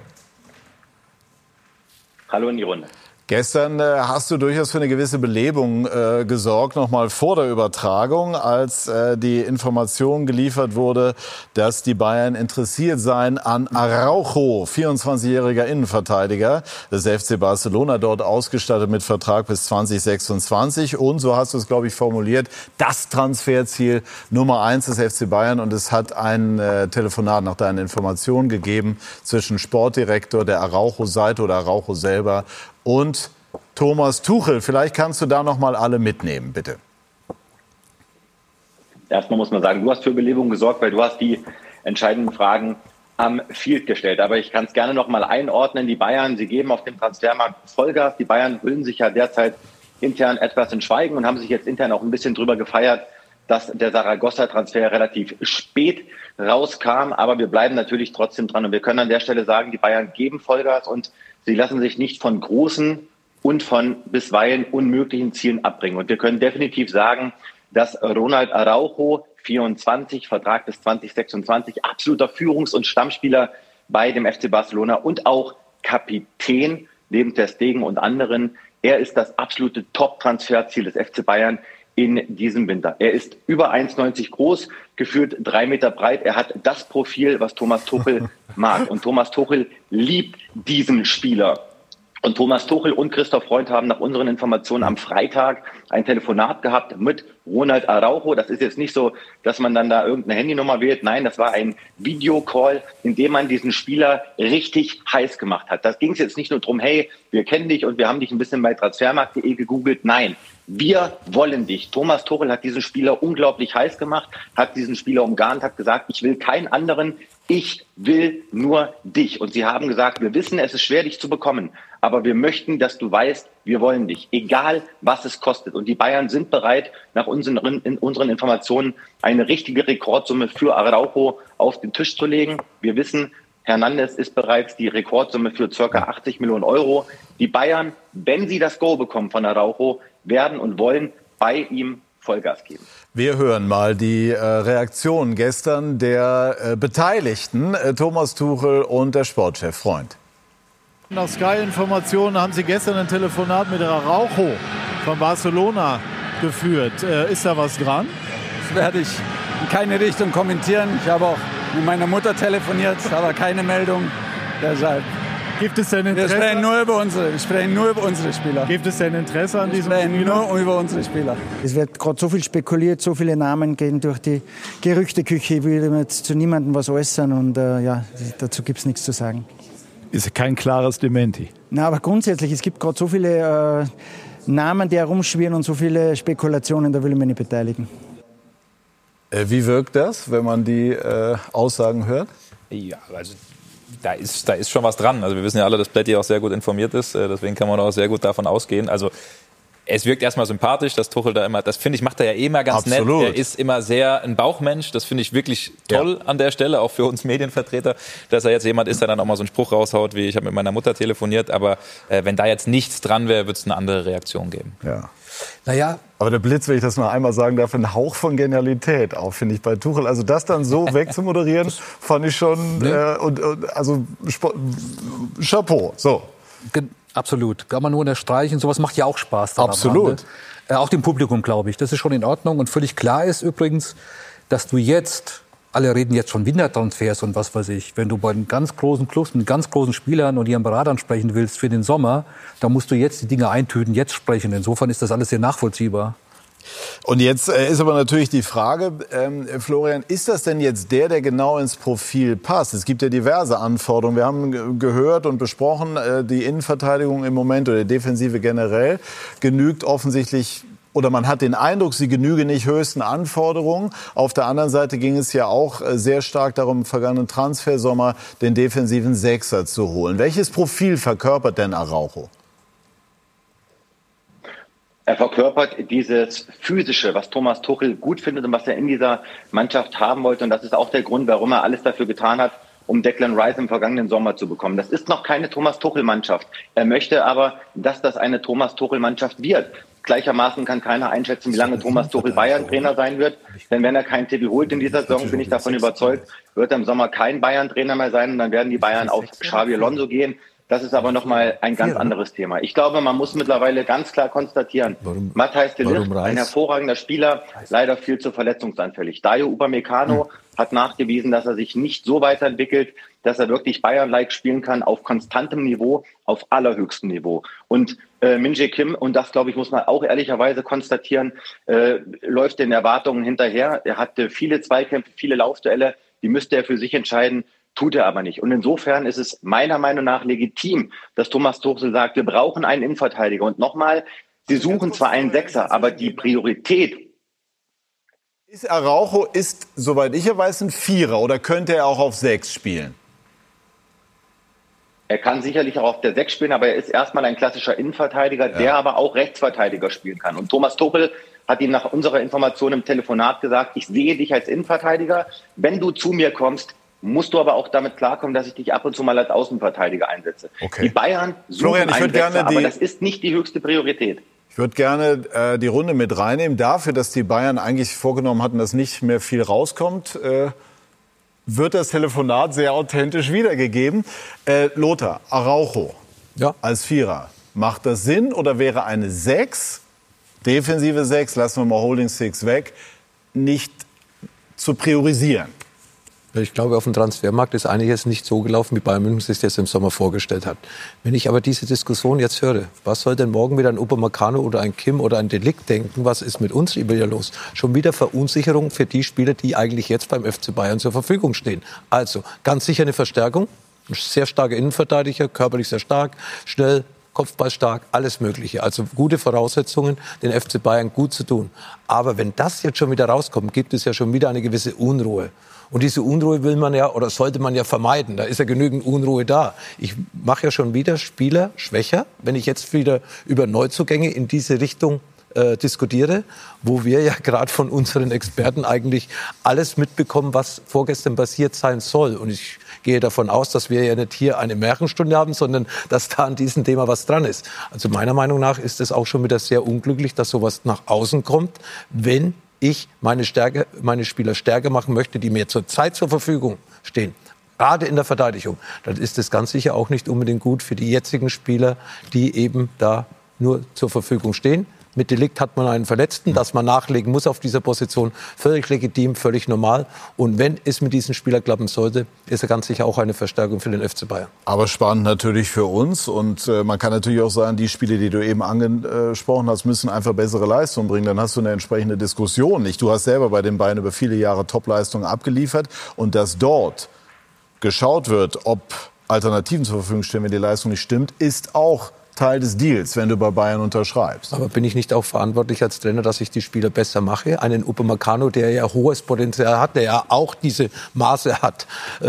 Hallo in die Runde. Gestern äh, hast du durchaus für eine gewisse Belebung äh, gesorgt, noch mal vor der Übertragung, als äh, die Information geliefert wurde, dass die Bayern interessiert seien an Araujo, 24-jähriger Innenverteidiger. Des FC Barcelona, dort ausgestattet mit Vertrag bis 2026 und, so hast du es, glaube ich, formuliert, das Transferziel Nummer eins des FC Bayern. Und es hat ein äh, Telefonat nach deinen Informationen gegeben zwischen Sportdirektor der Araujo-Seite oder Araujo selber und Thomas Tuchel. Vielleicht kannst du da noch mal alle mitnehmen, bitte. Erstmal muss man sagen, du hast für Belebung gesorgt, weil du hast die entscheidenden Fragen am Field gestellt. Aber ich kann es gerne noch mal einordnen. Die Bayern, sie geben auf dem Transfermarkt Vollgas. Die Bayern hüllen sich ja derzeit intern etwas in Schweigen und haben sich jetzt intern auch ein bisschen drüber gefeiert, dass der Saragossa-Transfer relativ spät rauskam. Aber wir bleiben natürlich trotzdem dran. Und wir können an der Stelle sagen, die Bayern geben Vollgas und Sie lassen sich nicht von großen und von bisweilen unmöglichen Zielen abbringen. Und wir können definitiv sagen, dass Ronald Araujo, 24, Vertrag bis 2026, absoluter Führungs- und Stammspieler bei dem FC Barcelona und auch Kapitän neben Ter Stegen und anderen. Er ist das absolute Top-Transferziel des FC Bayern in diesem Winter. Er ist über 1,90 groß, geführt drei Meter breit. Er hat das Profil, was Thomas Tuchel mag. Und Thomas Tuchel liebt diesen Spieler. Und Thomas Tuchel und Christoph Freund haben nach unseren Informationen am Freitag ein Telefonat gehabt mit Ronald Araujo. Das ist jetzt nicht so, dass man dann da irgendeine Handynummer wählt. Nein, das war ein Videocall, in dem man diesen Spieler richtig heiß gemacht hat. Das ging es jetzt nicht nur drum, hey, wir kennen dich und wir haben dich ein bisschen bei transfermarkt.de gegoogelt. Nein, wir wollen dich. Thomas Tuchel hat diesen Spieler unglaublich heiß gemacht, hat diesen Spieler umgarnt, hat gesagt, ich will keinen anderen, ich will nur dich. Und sie haben gesagt, wir wissen, es ist schwer, dich zu bekommen, aber wir möchten, dass du weißt, wir wollen dich, egal was es kostet. Und die Bayern sind bereit, nach unseren, in unseren Informationen eine richtige Rekordsumme für Araujo auf den Tisch zu legen. Wir wissen, Hernandez ist bereits die Rekordsumme für circa 80 Millionen Euro. Die Bayern, wenn sie das Go bekommen von Araujo, werden und wollen bei ihm Vollgas geben. Wir hören mal die äh, Reaktion gestern der äh, Beteiligten, äh, Thomas Tuchel und der Sportchef Freund. Nach Sky-Informationen haben Sie gestern ein Telefonat mit Araujo von Barcelona geführt. Äh, ist da was dran? Das werde ich in keine Richtung kommentieren. Ich habe auch mit meiner Mutter telefoniert, aber keine Meldung. Deshalb Gibt es denn Interesse? Wir sprechen nur über unsere, wir sprechen nur über unsere Spieler. Gibt es denn Interesse an diesem Wir sprechen nur über unsere Spieler. Es wird gerade so viel spekuliert, so viele Namen gehen durch die Gerüchteküche. Ich will jetzt zu niemandem was äußern und äh, ja, dazu gibt es nichts zu sagen. Ist kein klares Dementi. Na, aber grundsätzlich, es gibt gerade so viele äh, Namen, die herumschwirren und so viele Spekulationen, da will ich mich nicht beteiligen. Äh, wie wirkt das, wenn man die äh, Aussagen hört? Ja, also da ist, da ist schon was dran. Also wir wissen ja alle, dass Plätti auch sehr gut informiert ist, äh, deswegen kann man auch sehr gut davon ausgehen. Also es wirkt erstmal sympathisch, dass Tuchel da immer, das finde ich, macht er ja eh immer ganz Absolut. nett. Er ist immer sehr ein Bauchmensch. Das finde ich wirklich toll ja. an der Stelle, auch für uns Medienvertreter, dass er jetzt jemand ist, der dann auch mal so einen Spruch raushaut, wie ich habe mit meiner Mutter telefoniert. Aber äh, wenn da jetzt nichts dran wäre, würde es eine andere Reaktion geben. Ja. Naja. Aber der Blitz, wenn ich das noch einmal sagen darf, ein Hauch von Genialität auch, finde ich, bei Tuchel. Also das dann so wegzumoderieren, fand ich schon, ne? äh, und, und, also Chapeau, so. Absolut. Kann man nur unterstreichen. Sowas macht ja auch Spaß. Absolut. Äh, auch dem Publikum, glaube ich. Das ist schon in Ordnung. Und völlig klar ist übrigens, dass du jetzt alle reden jetzt von Wintertransfers und was weiß ich. Wenn du bei den ganz großen Clubs mit ganz großen Spielern und ihren Beratern sprechen willst für den Sommer, dann musst du jetzt die Dinge eintüten, jetzt sprechen. Insofern ist das alles sehr nachvollziehbar. Und jetzt äh, ist aber natürlich die Frage, ähm, Florian, ist das denn jetzt der, der genau ins Profil passt? Es gibt ja diverse Anforderungen. Wir haben gehört und besprochen, äh, die Innenverteidigung im Moment oder die Defensive generell genügt offensichtlich oder man hat den Eindruck, sie genüge nicht höchsten Anforderungen. Auf der anderen Seite ging es ja auch äh, sehr stark darum, im vergangenen Transfersommer den defensiven Sechser zu holen. Welches Profil verkörpert denn Araujo? Er verkörpert dieses Physische, was Thomas Tuchel gut findet und was er in dieser Mannschaft haben wollte. Und das ist auch der Grund, warum er alles dafür getan hat, um Declan Rice im vergangenen Sommer zu bekommen. Das ist noch keine Thomas Tuchel-Mannschaft. Er möchte aber, dass das eine Thomas Tuchel-Mannschaft wird. Gleichermaßen kann keiner einschätzen, wie lange Thomas Tuchel Bayern-Trainer sein wird. Denn wenn er keinen Titel holt in dieser Saison, bin ich davon überzeugt, wird er im Sommer kein Bayern-Trainer mehr sein. Und dann werden die Bayern auf Xavi Alonso gehen. Das ist aber nochmal ein ganz anderes Thema. Ich glaube, man muss mittlerweile ganz klar konstatieren, warum, Matthias de Ligt, ein hervorragender Spieler, leider viel zu verletzungsanfällig. Dayo Upamecano hm. hat nachgewiesen, dass er sich nicht so weiterentwickelt, dass er wirklich Bayern-like spielen kann auf konstantem Niveau, auf allerhöchstem Niveau. Und äh, Min Jae Kim, und das glaube ich, muss man auch ehrlicherweise konstatieren, äh, läuft den Erwartungen hinterher. Er hatte viele Zweikämpfe, viele Laufduelle, die müsste er für sich entscheiden tut er aber nicht. Und insofern ist es meiner Meinung nach legitim, dass Thomas Tuchel sagt, wir brauchen einen Innenverteidiger. Und nochmal, sie suchen zwar einen Sechser, aber die Priorität ist Araujo ist, soweit ich weiß, ein Vierer oder könnte er auch auf sechs spielen? Er kann sicherlich auch auf der Sechs spielen, aber er ist erstmal ein klassischer Innenverteidiger, ja. der aber auch Rechtsverteidiger spielen kann. Und Thomas Tuchel hat ihm nach unserer Information im Telefonat gesagt, ich sehe dich als Innenverteidiger. Wenn du zu mir kommst, musst du aber auch damit klarkommen, dass ich dich ab und zu mal als Außenverteidiger einsetze. Okay. Die Bayern suchen Florian, ich Einsätze, gerne die, aber das ist nicht die höchste Priorität. Ich würde gerne äh, die Runde mit reinnehmen. Dafür, dass die Bayern eigentlich vorgenommen hatten, dass nicht mehr viel rauskommt, äh, wird das Telefonat sehr authentisch wiedergegeben. Äh, Lothar, Araujo ja. als Vierer, macht das Sinn oder wäre eine Sechs, defensive Sechs, lassen wir mal Holding Six weg, nicht zu priorisieren? Ich glaube, auf dem Transfermarkt ist einiges nicht so gelaufen, wie Bayern München sich das im Sommer vorgestellt hat. Wenn ich aber diese Diskussion jetzt höre, was soll denn morgen wieder ein Upamecano oder ein Kim oder ein Delikt denken? Was ist mit uns wieder los? Schon wieder Verunsicherung für die Spieler, die eigentlich jetzt beim FC Bayern zur Verfügung stehen. Also ganz sicher eine Verstärkung. Ein sehr starker Innenverteidiger, körperlich sehr stark, schnell, Kopfball stark, alles Mögliche. Also gute Voraussetzungen, den FC Bayern gut zu tun. Aber wenn das jetzt schon wieder rauskommt, gibt es ja schon wieder eine gewisse Unruhe. Und diese Unruhe will man ja oder sollte man ja vermeiden. Da ist ja genügend Unruhe da. Ich mache ja schon wieder Spieler schwächer, wenn ich jetzt wieder über Neuzugänge in diese Richtung äh, diskutiere, wo wir ja gerade von unseren Experten eigentlich alles mitbekommen, was vorgestern passiert sein soll. Und ich gehe davon aus, dass wir ja nicht hier eine Märchenstunde haben, sondern dass da an diesem Thema was dran ist. Also meiner Meinung nach ist es auch schon wieder sehr unglücklich, dass sowas nach außen kommt, wenn ich meine, Stärke, meine Spieler stärker machen möchte, die mir zurzeit zur Verfügung stehen, gerade in der Verteidigung, dann ist das ganz sicher auch nicht unbedingt gut für die jetzigen Spieler, die eben da nur zur Verfügung stehen. Mit Delikt hat man einen Verletzten, dass man nachlegen muss auf dieser Position. Völlig legitim, völlig normal. Und wenn es mit diesem Spieler klappen sollte, ist er ganz sicher auch eine Verstärkung für den FC Bayern. Aber spannend natürlich für uns. Und äh, man kann natürlich auch sagen, die Spiele, die du eben angesprochen hast, müssen einfach bessere Leistungen bringen. Dann hast du eine entsprechende Diskussion. Nicht? Du hast selber bei den Bayern über viele Jahre Topleistungen abgeliefert. Und dass dort geschaut wird, ob Alternativen zur Verfügung stehen, wenn die Leistung nicht stimmt, ist auch Teil des Deals, wenn du bei Bayern unterschreibst. Aber bin ich nicht auch verantwortlich als Trainer, dass ich die Spieler besser mache? Einen Upamecano, der ja hohes Potenzial hat, der ja auch diese Maße hat, äh,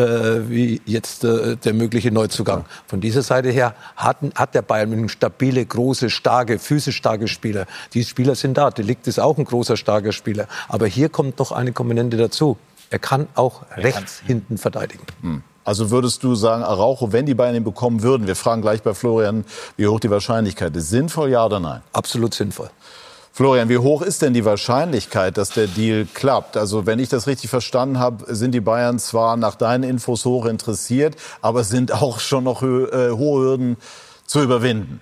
wie jetzt äh, der mögliche Neuzugang. Von dieser Seite her hat, hat der Bayern München stabile, große, starke, physisch starke Spieler. Die Spieler sind da. Delikt ist auch ein großer, starker Spieler. Aber hier kommt noch eine Komponente dazu. Er kann auch er rechts hinten verteidigen. Hm. Also würdest du sagen, Araujo, wenn die Bayern ihn bekommen würden, wir fragen gleich bei Florian, wie hoch die Wahrscheinlichkeit ist. Sinnvoll, ja oder nein? Absolut sinnvoll. Florian, wie hoch ist denn die Wahrscheinlichkeit, dass der Deal klappt? Also wenn ich das richtig verstanden habe, sind die Bayern zwar nach deinen Infos hoch interessiert, aber sind auch schon noch äh, hohe Hürden zu überwinden.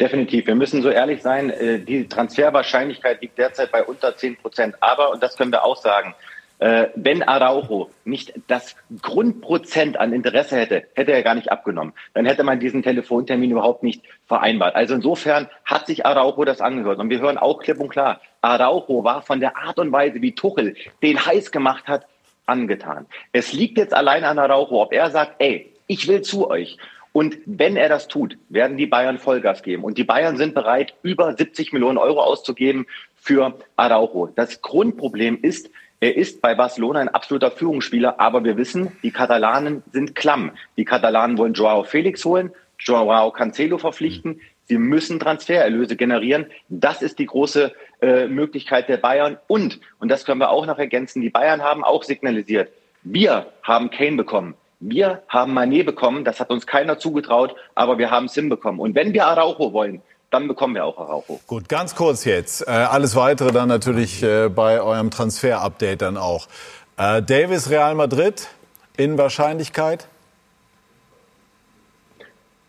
Definitiv. Wir müssen so ehrlich sein, äh, die Transferwahrscheinlichkeit liegt derzeit bei unter 10 Prozent. Aber, und das können wir auch sagen, Äh, wenn Araujo nicht das Grundprozent an Interesse hätte, hätte er gar nicht abgenommen. Dann hätte man diesen Telefontermin überhaupt nicht vereinbart. Also insofern hat sich Araujo das angehört. Und wir hören auch klipp und klar, Araujo war von der Art und Weise, wie Tuchel den heiß gemacht hat, angetan. Es liegt jetzt allein an Araujo, ob er sagt, ey, ich will zu euch. Und wenn er das tut, werden die Bayern Vollgas geben. Und die Bayern sind bereit, über 70 Millionen Euro auszugeben für Araujo. Das Grundproblem ist, er ist bei Barcelona ein absoluter Führungsspieler, aber wir wissen, die Katalanen sind klamm. Die Katalanen wollen Joao Felix holen, Joao Cancelo verpflichten. Sie müssen Transfererlöse generieren. Das ist die große äh, Möglichkeit der Bayern. Und, und das können wir auch noch ergänzen, die Bayern haben auch signalisiert, wir haben Kane bekommen. Wir haben Manet bekommen, das hat uns keiner zugetraut, aber wir haben es hinbekommen. Und wenn wir Araujo wollen, dann bekommen wir auch Araujo. Gut, ganz kurz jetzt. Äh, alles weitere dann natürlich äh, bei eurem Transfer-Update dann auch. Äh, Davis, Real Madrid, in Wahrscheinlichkeit?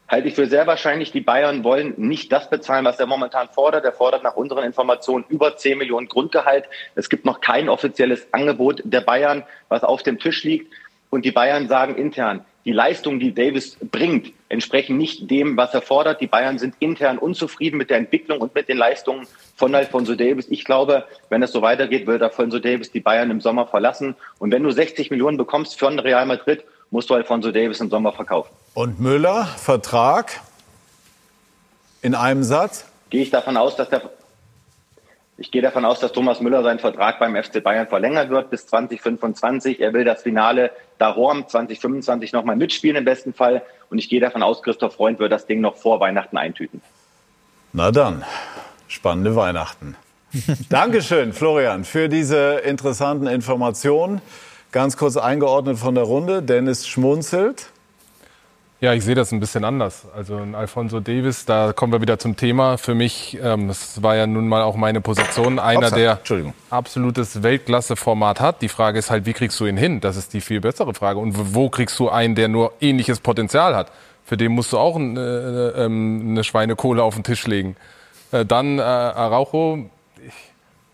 Halte ich für sehr wahrscheinlich, die Bayern wollen nicht das bezahlen, was er momentan fordert. Er fordert nach unseren Informationen über 10 Millionen Grundgehalt. Es gibt noch kein offizielles Angebot der Bayern, was auf dem Tisch liegt. Und die Bayern sagen intern, die Leistungen, die Davis bringt, entsprechen nicht dem, was er fordert. Die Bayern sind intern unzufrieden mit der Entwicklung und mit den Leistungen von Alfonso Davis. Ich glaube, wenn es so weitergeht, wird Alfonso Davis die Bayern im Sommer verlassen. Und wenn du 60 Millionen bekommst für Real Madrid, musst du Alfonso Davis im Sommer verkaufen. Und Müller, Vertrag in einem Satz? Gehe ich davon aus, dass der ich gehe davon aus, dass Thomas Müller seinen Vertrag beim FC Bayern verlängern wird bis 2025. Er will das Finale daheim 2025 nochmal mitspielen im besten Fall. Und ich gehe davon aus, Christoph Freund wird das Ding noch vor Weihnachten eintüten. Na dann, spannende Weihnachten. Dankeschön, Florian, für diese interessanten Informationen. Ganz kurz eingeordnet von der Runde. Dennis schmunzelt. Ja, ich sehe das ein bisschen anders. Also Alfonso Davis, da kommen wir wieder zum Thema. Für mich, ähm, das war ja nun mal auch meine Position, einer, der absolutes Weltklasse-Format hat. Die Frage ist halt, wie kriegst du ihn hin? Das ist die viel bessere Frage. Und wo kriegst du einen, der nur ähnliches Potenzial hat? Für den musst du auch eine, äh, ähm, eine Schweinekohle auf den Tisch legen. Äh, dann äh, Araujo,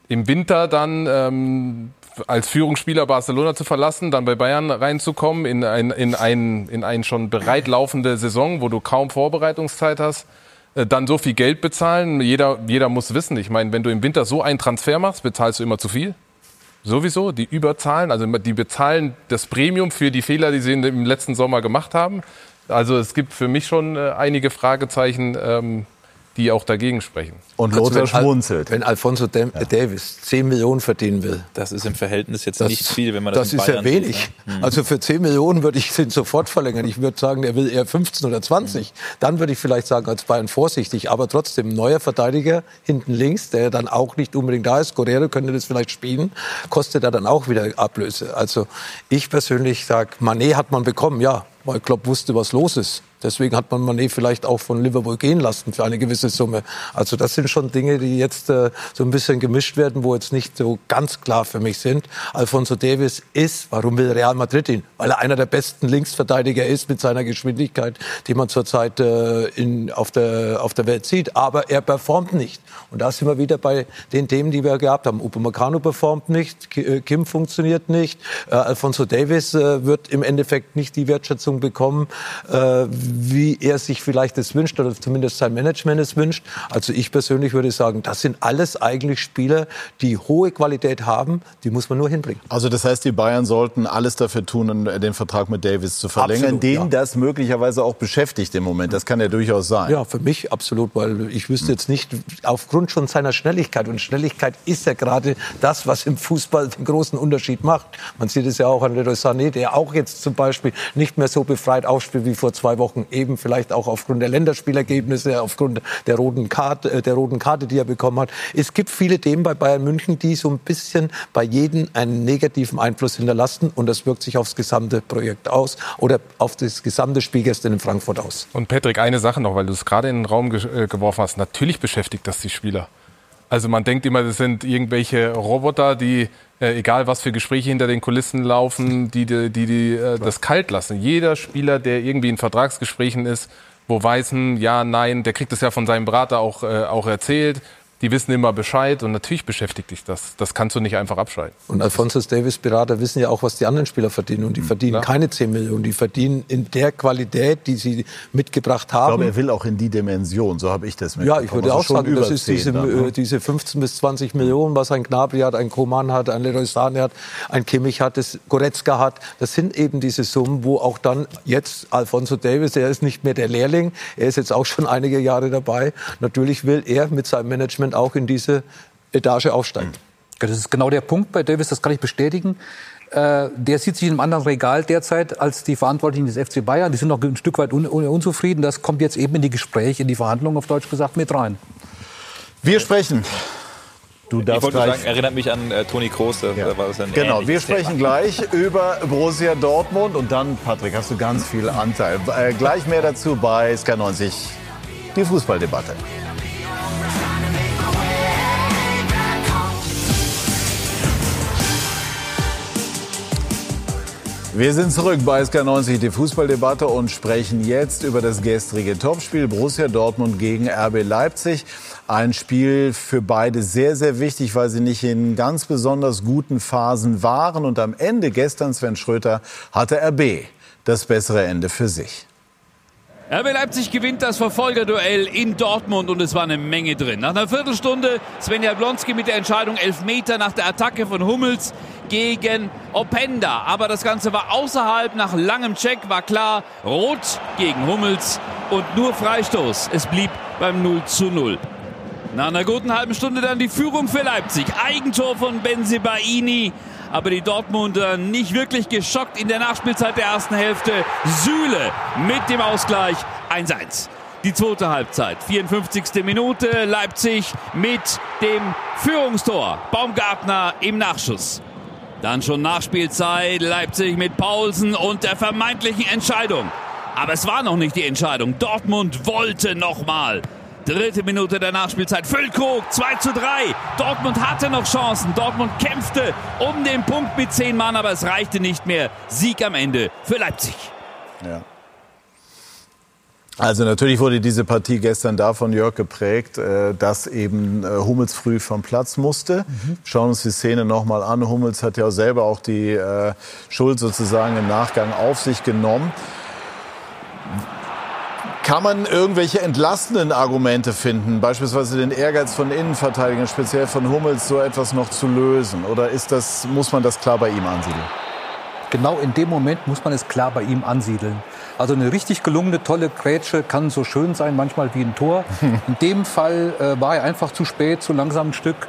im Winter dann ähm, als Führungsspieler Barcelona zu verlassen, dann bei Bayern reinzukommen in ein, in ein, in ein schon bereit laufende Saison, wo du kaum Vorbereitungszeit hast, äh, dann so viel Geld bezahlen. Jeder, jeder muss wissen, ich meine, wenn du im Winter so einen Transfer machst, bezahlst du immer zu viel. Sowieso, die überzahlen, also die bezahlen das Premium für die Fehler, die sie im letzten Sommer gemacht haben. Also es gibt für mich schon äh, einige Fragezeichen, ähm, die auch dagegen sprechen. Und also Lothar also schmunzelt. Wenn Alfonso ja. Davis 10 Millionen verdienen will. Das ist im Verhältnis jetzt das, nicht viel, wenn man das Das ist ja wenig. Sieht, ne? Also für 10 Millionen würde ich den sofort verlängern. Ich würde sagen, er will eher 15 oder 20. Mhm. Dann würde ich vielleicht sagen, als Bayern vorsichtig. Aber trotzdem, neuer Verteidiger hinten links, der dann auch nicht unbedingt da ist. Guerrero könnte das vielleicht spielen. Kostet er dann auch wieder Ablöse. Also ich persönlich sage, Manet hat man bekommen, ja. Weil Klopp wusste, was los ist. Deswegen hat man Manet vielleicht auch von Liverpool gehen lassen für eine gewisse Summe. Also das sind schon Dinge, die jetzt äh, so ein bisschen gemischt werden, wo jetzt nicht so ganz klar für mich sind. Alfonso Davis ist, warum will Real Madrid ihn? Weil er einer der besten Linksverteidiger ist mit seiner Geschwindigkeit, die man zurzeit äh, in, auf, der, auf der Welt sieht. Aber er performt nicht. Und da sind wir wieder bei den Themen, die wir gehabt haben. Upamecano performt nicht, äh, Kim funktioniert nicht, äh, Alfonso Davis äh, wird im Endeffekt nicht die Wertschätzung bekommen, äh, wie er sich vielleicht es wünscht oder zumindest sein Management es wünscht. Also ich persönlich würde sagen, das sind alles eigentlich Spieler, die hohe Qualität haben, die muss man nur hinbringen. Also das heißt, die Bayern sollten alles dafür tun, den Vertrag mit Davis zu verlängern, absolut, den ja. das möglicherweise auch beschäftigt im Moment. Das kann ja durchaus sein. Ja, für mich absolut, weil ich wüsste jetzt nicht, aufgrund schon seiner Schnelligkeit, und Schnelligkeit ist ja gerade das, was im Fußball den großen Unterschied macht. Man sieht es ja auch an Leroy Sané, der auch jetzt zum Beispiel nicht mehr so befreit aufspielt wie vor zwei Wochen eben vielleicht auch aufgrund der Länderspielergebnisse, aufgrund der roten Karte, äh, der roten Karte, die er bekommen hat. Es gibt viele Themen bei Bayern München, die so ein bisschen bei jedem einen negativen Einfluss hinterlassen und das wirkt sich aufs gesamte Projekt aus oder auf das gesamte Spiel gestern in Frankfurt aus. Und Patrick, eine Sache noch, weil du es gerade in den Raum ge äh, geworfen hast. Natürlich beschäftigt das die Spieler. Also man denkt immer, das sind irgendwelche Roboter, die äh, egal was für Gespräche hinter den Kulissen laufen, die, die, die, die äh, das kalt lassen. Jeder Spieler, der irgendwie in Vertragsgesprächen ist, wo weiß, hm, ja, nein, der kriegt es ja von seinem Berater auch, äh, auch erzählt. Die wissen immer Bescheid und natürlich beschäftigt dich das. Das kannst du nicht einfach abschalten. Und Alphonsus Davis Berater wissen ja auch, was die anderen Spieler verdienen. Und die verdienen Klar. keine 10 Millionen. Die verdienen in der Qualität, die sie mitgebracht haben. Ich glaube, er will auch in die Dimension, so habe ich das Ja, mitbekommen. ich würde Also auch sagen, das über ist 10 diese, dann, ne? diese 15 bis 20 Millionen, was ein Gnabry hat, ein Koman hat, ein Leroy Sané hat, ein Kimmich hat, das Goretzka hat. Das sind eben diese Summen, wo auch dann jetzt Alfonso Davis, er ist nicht mehr der Lehrling, er ist jetzt auch schon einige Jahre dabei. Natürlich will er mit seinem Management auch in diese Etage aufsteigen. Ja, Das ist genau der Punkt bei Davis, das kann ich bestätigen. Äh, der sieht sich in einem anderen Regal derzeit als die Verantwortlichen des FC Bayern. Die sind noch ein Stück weit un un unzufrieden. Das kommt jetzt eben in die Gespräche, in die Verhandlungen, auf Deutsch gesagt, mit rein. Wir sprechen. Du Ich darfst wollte nur gleich. sagen, erinnert mich an äh, Toni Kroos, da da war das ein Genau, wir sprechen Thema. gleich über Borussia Dortmund und dann, Patrick, hast du ganz viel Anteil. Äh, gleich mehr dazu bei SK90, die Fußballdebatte. Wir sind zurück bei SK90, die Fußballdebatte und sprechen jetzt über das gestrige Topspiel Borussia Dortmund gegen RB Leipzig. Ein Spiel für beide sehr, sehr wichtig, weil sie nicht in ganz besonders guten Phasen waren. Und am Ende gestern, Sven Schröter, hatte RB das bessere Ende für sich. RB Leipzig gewinnt das Verfolgerduell in Dortmund und es war eine Menge drin. Nach einer Viertelstunde Svenja Blonski mit der Entscheidung Elfmeter nach der Attacke von Hummels gegen Openda. Aber das Ganze war außerhalb. Nach langem Check war klar, Rot gegen Hummels und nur Freistoß. Es blieb beim 0 zu 0. Nach einer guten halben Stunde dann die Führung für Leipzig. Eigentor von Benzibaini. Aber die Dortmunder nicht wirklich geschockt in der Nachspielzeit der ersten Hälfte. Süle mit dem Ausgleich 1-1. Die zweite Halbzeit, 54. Minute, Leipzig mit dem Führungstor. Baumgartner im Nachschuss. Dann schon Nachspielzeit, Leipzig mit Paulsen und der vermeintlichen Entscheidung. Aber es war noch nicht die Entscheidung. Dortmund wollte nochmal. Dritte Minute der Nachspielzeit. Füllkrug 2 zu 3. Dortmund hatte noch Chancen. Dortmund kämpfte um den Punkt mit zehn Mann, aber es reichte nicht mehr. Sieg am Ende für Leipzig. Ja. Also natürlich wurde diese Partie gestern davon, Jörg, geprägt, äh, dass eben äh, Hummels früh vom Platz musste. Schauen uns die Szene nochmal an. Hummels hat ja selber auch die äh, Schuld sozusagen im Nachgang auf sich genommen. Kann man irgendwelche entlastenden Argumente finden, beispielsweise den Ehrgeiz von Innenverteidigern, speziell von Hummels, so etwas noch zu lösen? Oder ist das, muss man das klar bei ihm ansiedeln? Genau in dem Moment muss man es klar bei ihm ansiedeln. Also eine richtig gelungene, tolle Grätsche kann so schön sein, manchmal wie ein Tor. In dem Fall äh, war er einfach zu spät, zu langsam ein Stück.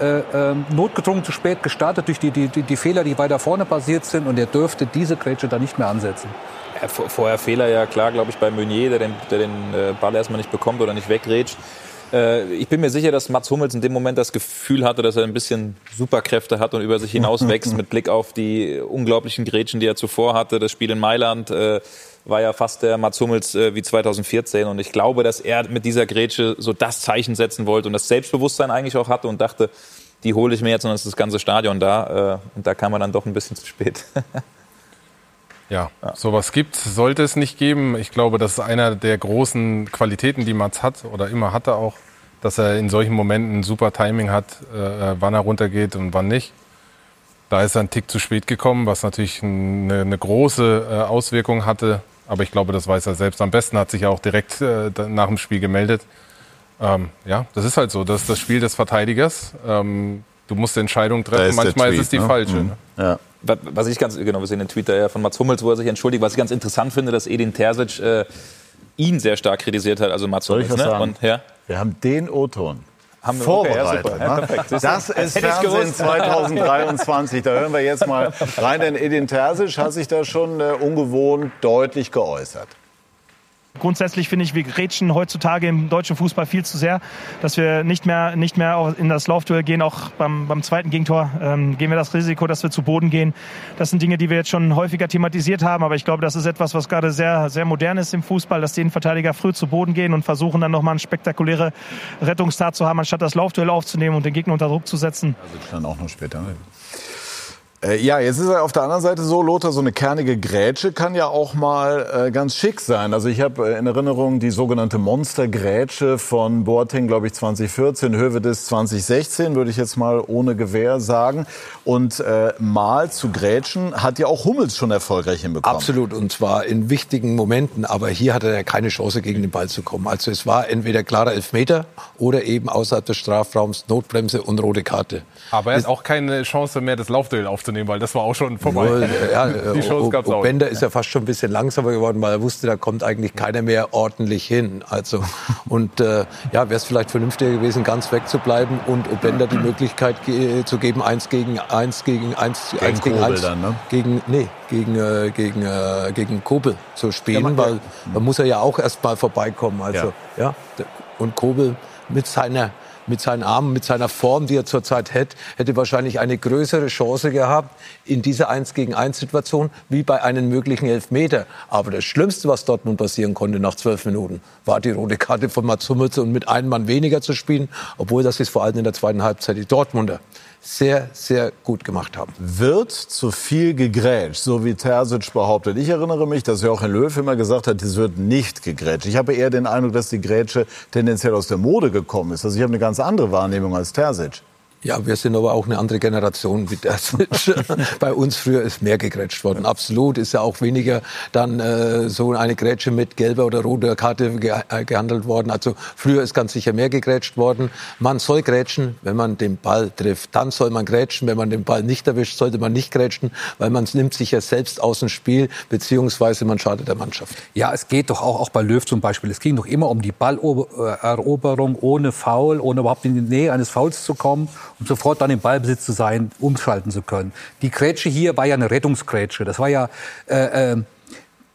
Äh, ähm, notgedrungen zu spät gestartet durch die, die, die, die Fehler, die weiter vorne passiert sind. Und er dürfte diese Grätsche da nicht mehr ansetzen. Vor- vorher Fehler ja klar, glaube ich, bei Meunier, der den, der den äh, Ball erstmal nicht bekommt oder nicht wegrätscht. Äh, ich bin mir sicher, dass Mats Hummels in dem Moment das Gefühl hatte, dass er ein bisschen Superkräfte hat und über sich hinaus wächst mit Blick auf die unglaublichen Grätschen, die er zuvor hatte. Das Spiel in Mailand äh, war ja fast der Mats Hummels äh, wie 2014 und ich glaube, dass er mit dieser Grätsche so das Zeichen setzen wollte und das Selbstbewusstsein eigentlich auch hatte und dachte, die hole ich mir jetzt und dann ist das ganze Stadion da äh, und da kam er dann doch ein bisschen zu spät. Ja, sowas gibt, sollte es nicht geben. Ich glaube, das ist einer der großen Qualitäten, die Mats hat oder immer hatte auch, dass er in solchen Momenten ein super Timing hat, äh, wann er runtergeht und wann nicht. Da ist er ein Tick zu spät gekommen, was natürlich eine, eine große äh, Auswirkung hatte. Aber ich glaube, das weiß er selbst am besten, hat sich ja auch direkt äh, nach dem Spiel gemeldet. Ähm, ja, das ist halt so. Das ist das Spiel des Verteidigers. Ähm, du musst Entscheidungen treffen. ist Manchmal ist Tweet, es die ne? falsche. Mhm. Ne? Ja. Was- ich ganz, genau, wir sehen den Tweet ja von Mats Hummels, wo er sich entschuldigt. Was ich ganz interessant finde, dass Edin Terzic äh, ihn sehr stark kritisiert hat, also Mats Hummels. Ne? Und, ja, Wir haben den O-Ton. haben wir okay, ja, Vorbereitet. Ja, ne? das ist Fernsehen gewusst. 2023. Da hören wir jetzt mal rein, denn Edin Terzic hat sich da schon äh, ungewohnt deutlich geäußert. Grundsätzlich finde ich, wir grätschen heutzutage im deutschen Fußball viel zu sehr, dass wir nicht mehr, nicht mehr in das Laufduell gehen. Auch beim, beim zweiten Gegentor ähm, gehen wir das Risiko, dass wir zu Boden gehen. Das sind Dinge, die wir jetzt schon häufiger thematisiert haben. Aber ich glaube, das ist etwas, was gerade sehr, sehr modern ist im Fußball, dass die Innenverteidiger früh zu Boden gehen und versuchen dann nochmal eine spektakuläre Rettungstat zu haben, anstatt das Laufduell aufzunehmen und den Gegner unter Druck zu setzen. Also dann auch noch später. Äh, ja, jetzt ist er auf der anderen Seite so, Lothar, so eine kernige Grätsche kann ja auch mal äh, ganz schick sein. Also ich habe äh, in Erinnerung die sogenannte Monster-Grätsche von Boateng, glaube ich, 2014, Hövedes 2016, würde ich jetzt mal ohne Gewehr sagen. Und äh, mal zu grätschen hat ja auch Hummels schon erfolgreich hinbekommen. Absolut, und zwar in wichtigen Momenten. Aber hier hatte er keine Chance, gegen den Ball zu kommen. Also es war entweder klarer Elfmeter oder eben außerhalb des Strafraums Notbremse und rote Karte. Aber er hat auch keine Chance mehr, das Laufduell aufzunehmen, weil das war auch schon vorbei. Nur, äh, ja, Die Chance gab's auch. Bender ist ja fast schon ein bisschen langsamer geworden, weil er wusste, da kommt eigentlich keiner mehr ordentlich hin. Also und äh, ja, wäre es vielleicht vernünftiger gewesen, ganz wegzubleiben und Obender die Möglichkeit ge zu geben, eins gegen eins gegen eins, Gegen eins gegen Kobel eins dann, ne? gegen nee gegen äh, gegen äh, gegen Kobel zu spielen, weil da muss er ja auch erst mal vorbeikommen. Also ja, und Kobel mit seiner mit seinen Armen, mit seiner Form, die er zurzeit hat, hätte wahrscheinlich eine größere Chance gehabt in dieser 1 gegen 1 Situation wie bei einem möglichen Elfmeter. Aber das Schlimmste, was Dortmund passieren konnte nach zwölf Minuten, war die rote Karte von Mats Hummels und mit einem Mann weniger zu spielen, obwohl das ist vor allem in der zweiten Halbzeit die Dortmunder sehr, sehr gut gemacht haben. Wird zu viel gegrätscht, so wie Terzic behauptet. Ich erinnere mich, dass Joachim Löw immer gesagt hat, es wird nicht gegrätscht. Ich habe eher den Eindruck, dass die Grätsche tendenziell aus der Mode gekommen ist. Also ich habe eine ganz andere Wahrnehmung als Terzic. Ja, wir sind aber auch eine andere Generation wie der Bei uns früher ist mehr gegrätscht worden. Absolut ist ja auch weniger dann äh, so eine Grätsche mit gelber oder roter Karte ge äh, gehandelt worden. Also früher ist ganz sicher mehr gegrätscht worden. Man soll grätschen, wenn man den Ball trifft. Dann soll man grätschen. Wenn man den Ball nicht erwischt, sollte man nicht grätschen, weil man nimmt sich ja selbst aus dem Spiel, beziehungsweise man schadet der Mannschaft. Ja, es geht doch auch, auch bei Löw zum Beispiel. Es ging doch immer um die Balleroberung ohne Foul, ohne überhaupt in die Nähe eines Fouls zu kommen, um sofort dann im Ballbesitz zu sein, umschalten zu können. Die Grätsche hier war ja eine Rettungsgrätsche. Das war ja äh, äh,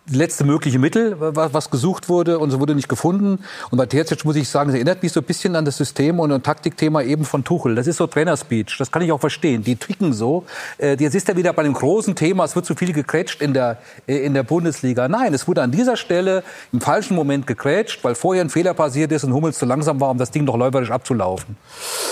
letzte mögliche Mittel, wa- was gesucht wurde und so wurde nicht gefunden. Und bei Terzic muss ich sagen, das erinnert mich so ein bisschen an das System und ein Taktikthema eben von Tuchel. Das ist so Trainerspeech, das kann ich auch verstehen. Die ticken so. Äh, Jetzt ist er wieder bei dem großen Thema, es wird zu viel gegrätscht in der, äh, in der Bundesliga. Nein, es wurde an dieser Stelle im falschen Moment gegrätscht, weil vorher ein Fehler passiert ist und Hummels zu langsam war, um das Ding noch läuferisch abzulaufen.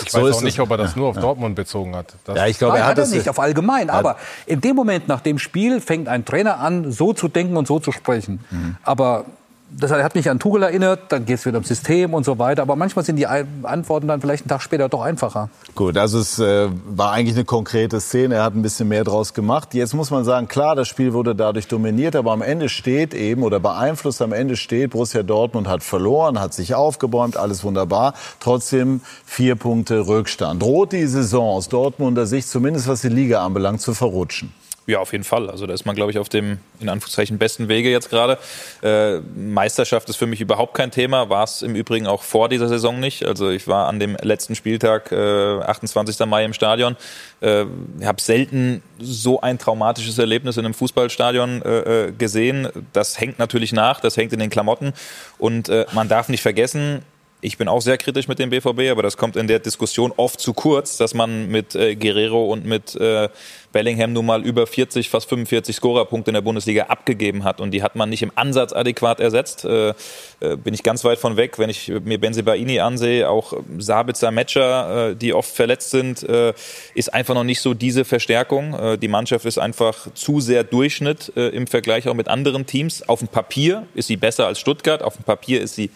Ich So weiß auch es. nicht, ob er das nur auf Dortmund bezogen hat. Das Ja, ich glaube, Nein, er hat hat es nicht, auf allgemein. Aber in dem Moment, nach dem Spiel, fängt ein Trainer an, so zu denken und so zu sprechen. Aber das hat mich an Tuchel erinnert, dann geht es wieder ums System und so weiter. Aber manchmal sind die Antworten dann vielleicht einen Tag später doch einfacher. Gut, also es äh, war eigentlich eine konkrete Szene. Er hat ein bisschen mehr draus gemacht. Jetzt muss man sagen, klar, das Spiel wurde dadurch dominiert, aber am Ende steht eben oder beeinflusst am Ende steht, Borussia Dortmund hat verloren, hat sich aufgebäumt, alles wunderbar. Trotzdem vier Punkte Rückstand. Droht die Saison aus Dortmunder Sicht, zumindest was die Liga anbelangt, zu verrutschen? Ja, auf jeden Fall. Also da ist man, glaube ich, auf dem in Anführungszeichen besten Wege jetzt gerade. Äh, Meisterschaft ist für mich überhaupt kein Thema, war es im Übrigen auch vor dieser Saison nicht. Also ich war an dem letzten Spieltag, äh, 28. Mai im Stadion, äh, habe selten so ein traumatisches Erlebnis in einem Fußballstadion äh, äh, gesehen. Das hängt natürlich nach, das hängt in den Klamotten und äh, man darf nicht vergessen, ich bin auch sehr kritisch mit dem BVB, aber das kommt in der Diskussion oft zu kurz, dass man mit äh, Guerrero und mit äh, Bellingham nun mal über 40, fast 45 Scorerpunkte in der Bundesliga abgegeben hat. Und die hat man nicht im Ansatz adäquat ersetzt. Äh, äh, bin ich ganz weit von weg. Wenn ich mir Benzibaini ansehe, auch Sabitzer, Metscher, äh, die oft verletzt sind, äh, ist einfach noch nicht so diese Verstärkung. Die Mannschaft ist einfach zu sehr Durchschnitt im Vergleich auch mit anderen Teams. Auf dem Papier ist sie besser als Stuttgart. Auf dem Papier ist sie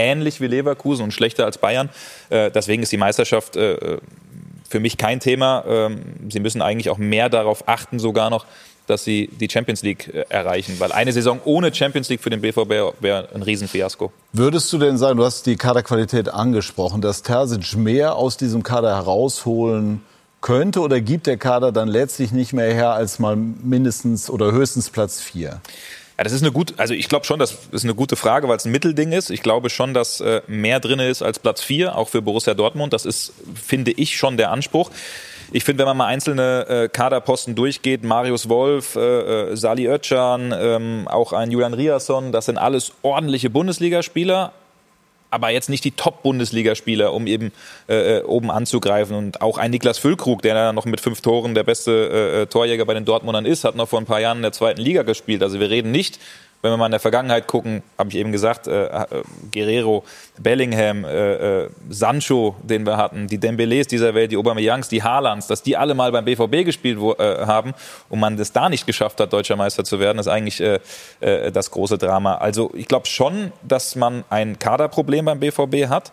ähnlich wie Leverkusen und schlechter als Bayern. Äh, deswegen ist die Meisterschaft äh, für mich kein Thema. Ähm, sie müssen eigentlich auch mehr darauf achten, sogar noch, dass sie die Champions League äh, erreichen. Weil eine Saison ohne Champions League für den BVB wäre ein Riesenfiasko. Würdest du denn sagen, du hast die Kaderqualität angesprochen, dass Terzic mehr aus diesem Kader herausholen könnte oder gibt der Kader dann letztlich nicht mehr her als mal mindestens oder höchstens Platz vier? Ja, das ist eine gute, also ich glaube schon, das ist eine gute Frage, weil es ein Mittelding ist. Ich glaube schon, dass äh, mehr drin ist als Platz vier, auch für Borussia Dortmund. Das ist, finde ich, schon der Anspruch. Ich finde, wenn man mal einzelne äh, Kaderposten durchgeht, Marius Wolf, äh, äh, Sali Özcan, ähm, auch ein Julian Riasson, das sind alles ordentliche Bundesligaspieler, aber jetzt nicht die Top-Bundesligaspieler, um eben äh, äh, oben anzugreifen. Und auch ein Niklas Füllkrug, der dann noch mit fünf Toren der beste äh, äh, Torjäger bei den Dortmundern ist, hat noch vor ein paar Jahren in der zweiten Liga gespielt. Also wir reden nicht wenn wir mal in der Vergangenheit gucken, habe ich eben gesagt, äh, äh, Guerrero, Bellingham, äh, äh, Sancho, den wir hatten, die Dembélés dieser Welt, die Aubameyangs, die Haalands, dass die alle mal beim BVB gespielt äh, haben und man das da nicht geschafft hat, deutscher Meister zu werden, ist eigentlich äh, äh, das große Drama. Also ich glaube schon, dass man ein Kaderproblem beim BVB hat.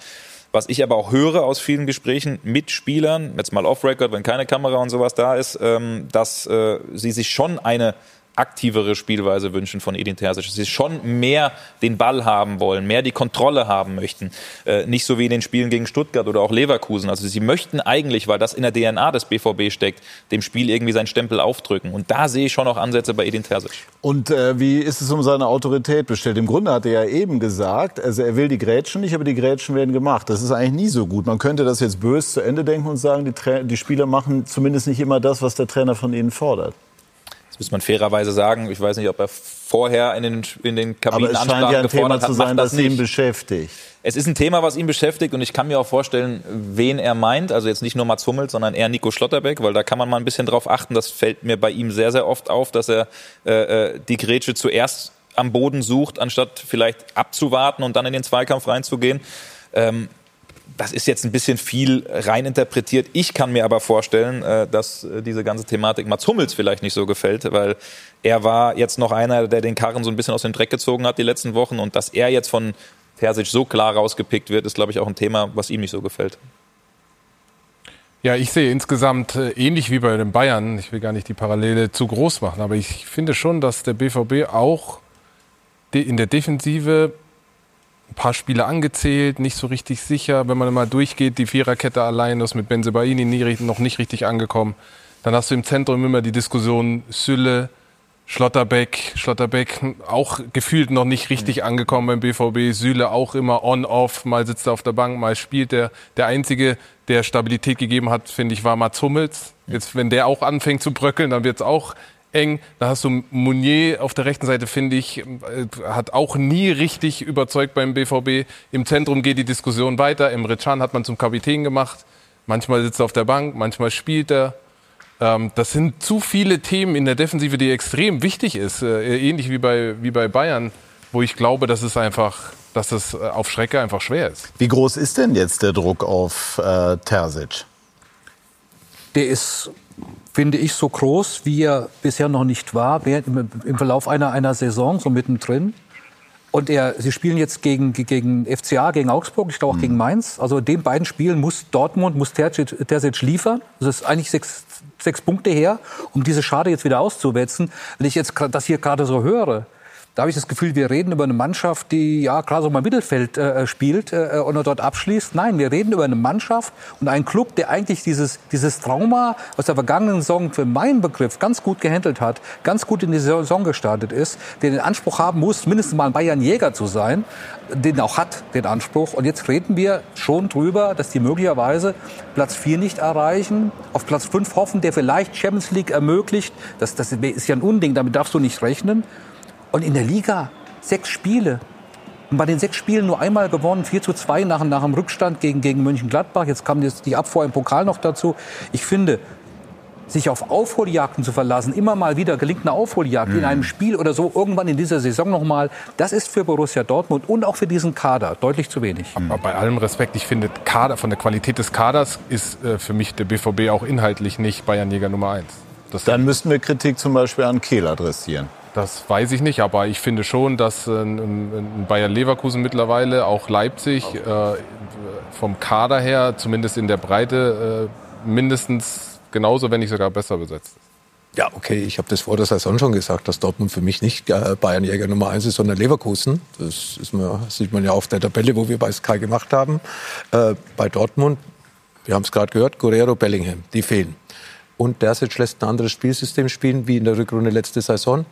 Was ich aber auch höre aus vielen Gesprächen mit Spielern, jetzt mal off-Record, wenn keine Kamera und sowas da ist, ähm, dass äh, sie sich schon eine aktivere Spielweise wünschen von Edin Terzic. Sie schon mehr den Ball haben wollen, mehr die Kontrolle haben möchten. Äh, nicht so wie in den Spielen gegen Stuttgart oder auch Leverkusen. Also sie möchten eigentlich, weil das in der DNA des BVB steckt, dem Spiel irgendwie seinen Stempel aufdrücken. Und da sehe ich schon auch Ansätze bei Edin Terzic. Und äh, wie ist es um seine Autorität bestellt? Im Grunde hat er ja eben gesagt, also er will die Grätschen nicht, aber die Grätschen werden gemacht. Das ist eigentlich nie so gut. Man könnte das jetzt böse zu Ende denken und sagen, die, Tra die Spieler machen zumindest nicht immer das, was der Trainer von ihnen fordert. Das muss man fairerweise sagen. Ich weiß nicht, ob er vorher in den, in den Kabinen Aber es scheint ja ein Thema zu sein, das, das ihn beschäftigt. Es ist ein Thema, was ihn beschäftigt und ich kann mir auch vorstellen, wen er meint. Also jetzt nicht nur Mats Hummels, sondern eher Nico Schlotterbeck, weil da kann man mal ein bisschen drauf achten. Das fällt mir bei ihm sehr, sehr oft auf, dass er äh, äh die Grätsche zuerst am Boden sucht, anstatt vielleicht abzuwarten und dann in den Zweikampf reinzugehen. Ähm, das ist jetzt ein bisschen viel reininterpretiert. Ich kann mir aber vorstellen, äh, dass äh, diese ganze Thematik Mats Hummels vielleicht nicht so gefällt, weil er war jetzt noch einer, der den Karren so ein bisschen aus dem Dreck gezogen hat die letzten Wochen und dass er jetzt von Terzic so klar rausgepickt wird, ist, glaube ich, auch ein Thema, was ihm nicht so gefällt. Ja, ich sehe insgesamt äh, ähnlich wie bei den Bayern, ich will gar nicht die Parallele zu groß machen, aber ich finde schon, dass der BVB auch in der Defensive ein paar Spiele angezählt, nicht so richtig sicher. Wenn man mal durchgeht, die Viererkette allein, das mit Benzebaini nie, noch nicht richtig angekommen. Dann hast du im Zentrum immer die Diskussion Sülle, Schlotterbeck, Schlotterbeck auch gefühlt noch nicht richtig angekommen beim BVB. Süle auch immer on-off, mal sitzt er auf der Bank, mal spielt er. Der Einzige, der Stabilität gegeben hat, finde ich, war Mats Hummels. Jetzt, wenn der auch anfängt zu bröckeln, dann wird es auch eng. Da hast du Mounier auf der rechten Seite, finde ich, äh, hat auch nie richtig überzeugt beim BVB. Im Zentrum geht die Diskussion weiter. Im Can hat man zum Kapitän gemacht. Manchmal sitzt er auf der Bank, manchmal spielt er. Ähm, das sind zu viele Themen in der Defensive, die extrem wichtig ist. Äh, ähnlich wie bei, wie bei Bayern, wo ich glaube, dass es einfach dass es äh, auf Schrecke einfach schwer ist. Wie groß ist denn jetzt der Druck auf äh, Terzic? Der ist finde ich, so groß, wie er bisher noch nicht war, im, im Verlauf einer, einer Saison, so mittendrin. Und er, sie spielen jetzt gegen, gegen FCA, gegen Augsburg, ich glaube auch mhm. gegen Mainz. Also in den beiden Spielen muss Dortmund, muss Terzic, Terzic liefern. Das ist eigentlich sechs, sechs Punkte her, um diese Schade jetzt wieder auszuwetzen. Wenn ich jetzt das hier gerade so höre, da habe ich das Gefühl, wir reden über eine Mannschaft, die ja gerade so mal Mittelfeld äh, spielt äh, und dort abschließt. Nein, wir reden über eine Mannschaft und einen Club, der eigentlich dieses, dieses Trauma aus der vergangenen Saison für meinen Begriff ganz gut gehandelt hat, ganz gut in die Saison gestartet ist, der den Anspruch haben muss, mindestens mal ein Bayern-Jäger zu sein, den auch hat, den Anspruch. Und jetzt reden wir schon drüber, dass die möglicherweise Platz 4 nicht erreichen, auf Platz 5 hoffen, der vielleicht Champions League ermöglicht. Das, das ist ja ein Unding, damit darfst du nicht rechnen. Und in der Liga sechs Spiele. Und bei den sechs Spielen nur einmal gewonnen, 4 zu 2 nach, nach dem Rückstand gegen, gegen Mönchengladbach. Jetzt kam jetzt die Abfuhr im Pokal noch dazu. Ich finde, sich auf Aufholjagden zu verlassen, immer mal wieder gelingt eine Aufholjagd mhm. in einem Spiel oder so, irgendwann in dieser Saison nochmal, das ist für Borussia Dortmund und auch für diesen Kader deutlich zu wenig. Aber bei allem Respekt, ich finde, Kader, von der Qualität des Kaders ist äh, für mich der BVB auch inhaltlich nicht Bayernjäger Nummer eins. Das Dann müssten wir Kritik zum Beispiel an Kehl adressieren. Das weiß ich nicht, aber ich finde schon, dass ein Bayer Leverkusen mittlerweile, auch Leipzig, äh, vom Kader her, zumindest in der Breite, äh, mindestens genauso, wenn nicht sogar besser besetzt ist. Ja, okay, ich habe das vor der Saison schon gesagt, dass Dortmund für mich nicht äh, Bayernjäger Nummer eins ist, sondern Leverkusen. Das mir, sieht man ja auf der Tabelle, wo wir bei Sky gemacht haben. Äh, bei Dortmund, wir haben es gerade gehört, Guerrero, Bellingham, die fehlen. Und Dersic lässt ein anderes Spielsystem spielen, wie in der Rückrunde letzte Saison.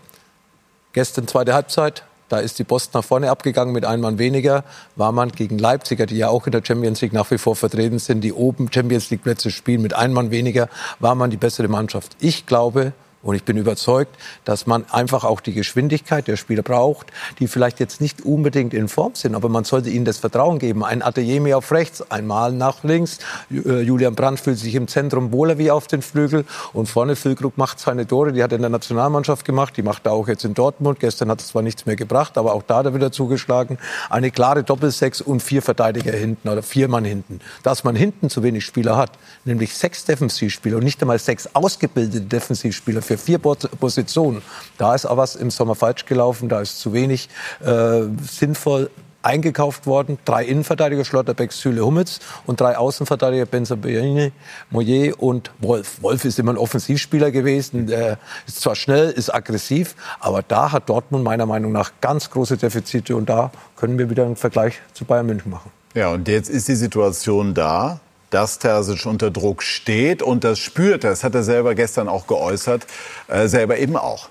Gestern zweite Halbzeit, da ist die Post nach vorne abgegangen mit einem Mann weniger. War man gegen Leipziger, die ja auch in der Champions League nach wie vor vertreten sind, die oben Champions League Plätze spielen mit einem Mann weniger, war man die bessere Mannschaft. Ich glaube, Und ich bin überzeugt, dass man einfach auch die Geschwindigkeit der Spieler braucht, die vielleicht jetzt nicht unbedingt in Form sind, aber man sollte ihnen das Vertrauen geben. Ein Atelier auf rechts, einmal nach links. Äh, Julian Brandt fühlt sich im Zentrum wohler wie auf den Flügel und vorne Füllkrug macht seine Tore, die hat er in der Nationalmannschaft gemacht, die macht er auch jetzt in Dortmund. Gestern hat es zwar nichts mehr gebracht, aber auch da hat er wieder zugeschlagen. Eine klare Doppelsechs und vier Verteidiger hinten oder vier Mann hinten. Dass man hinten zu wenig Spieler hat, nämlich sechs Defensivspieler und nicht einmal sechs ausgebildete Defensivspieler für vier Positionen, da ist aber was im Sommer falsch gelaufen, da ist zu wenig äh, sinnvoll eingekauft worden. Drei Innenverteidiger, Schlotterbeck, Süle, Hummels und drei Außenverteidiger, Benzabirini, Moyer und Wolf. Wolf ist immer ein Offensivspieler gewesen, der ist zwar schnell, ist aggressiv, aber da hat Dortmund meiner Meinung nach ganz große Defizite und da können wir wieder einen Vergleich zu Bayern München machen. Ja, und jetzt ist die Situation da, dass Terzic unter Druck steht und das spürt. Das hat er selber gestern auch geäußert, äh, selber eben auch.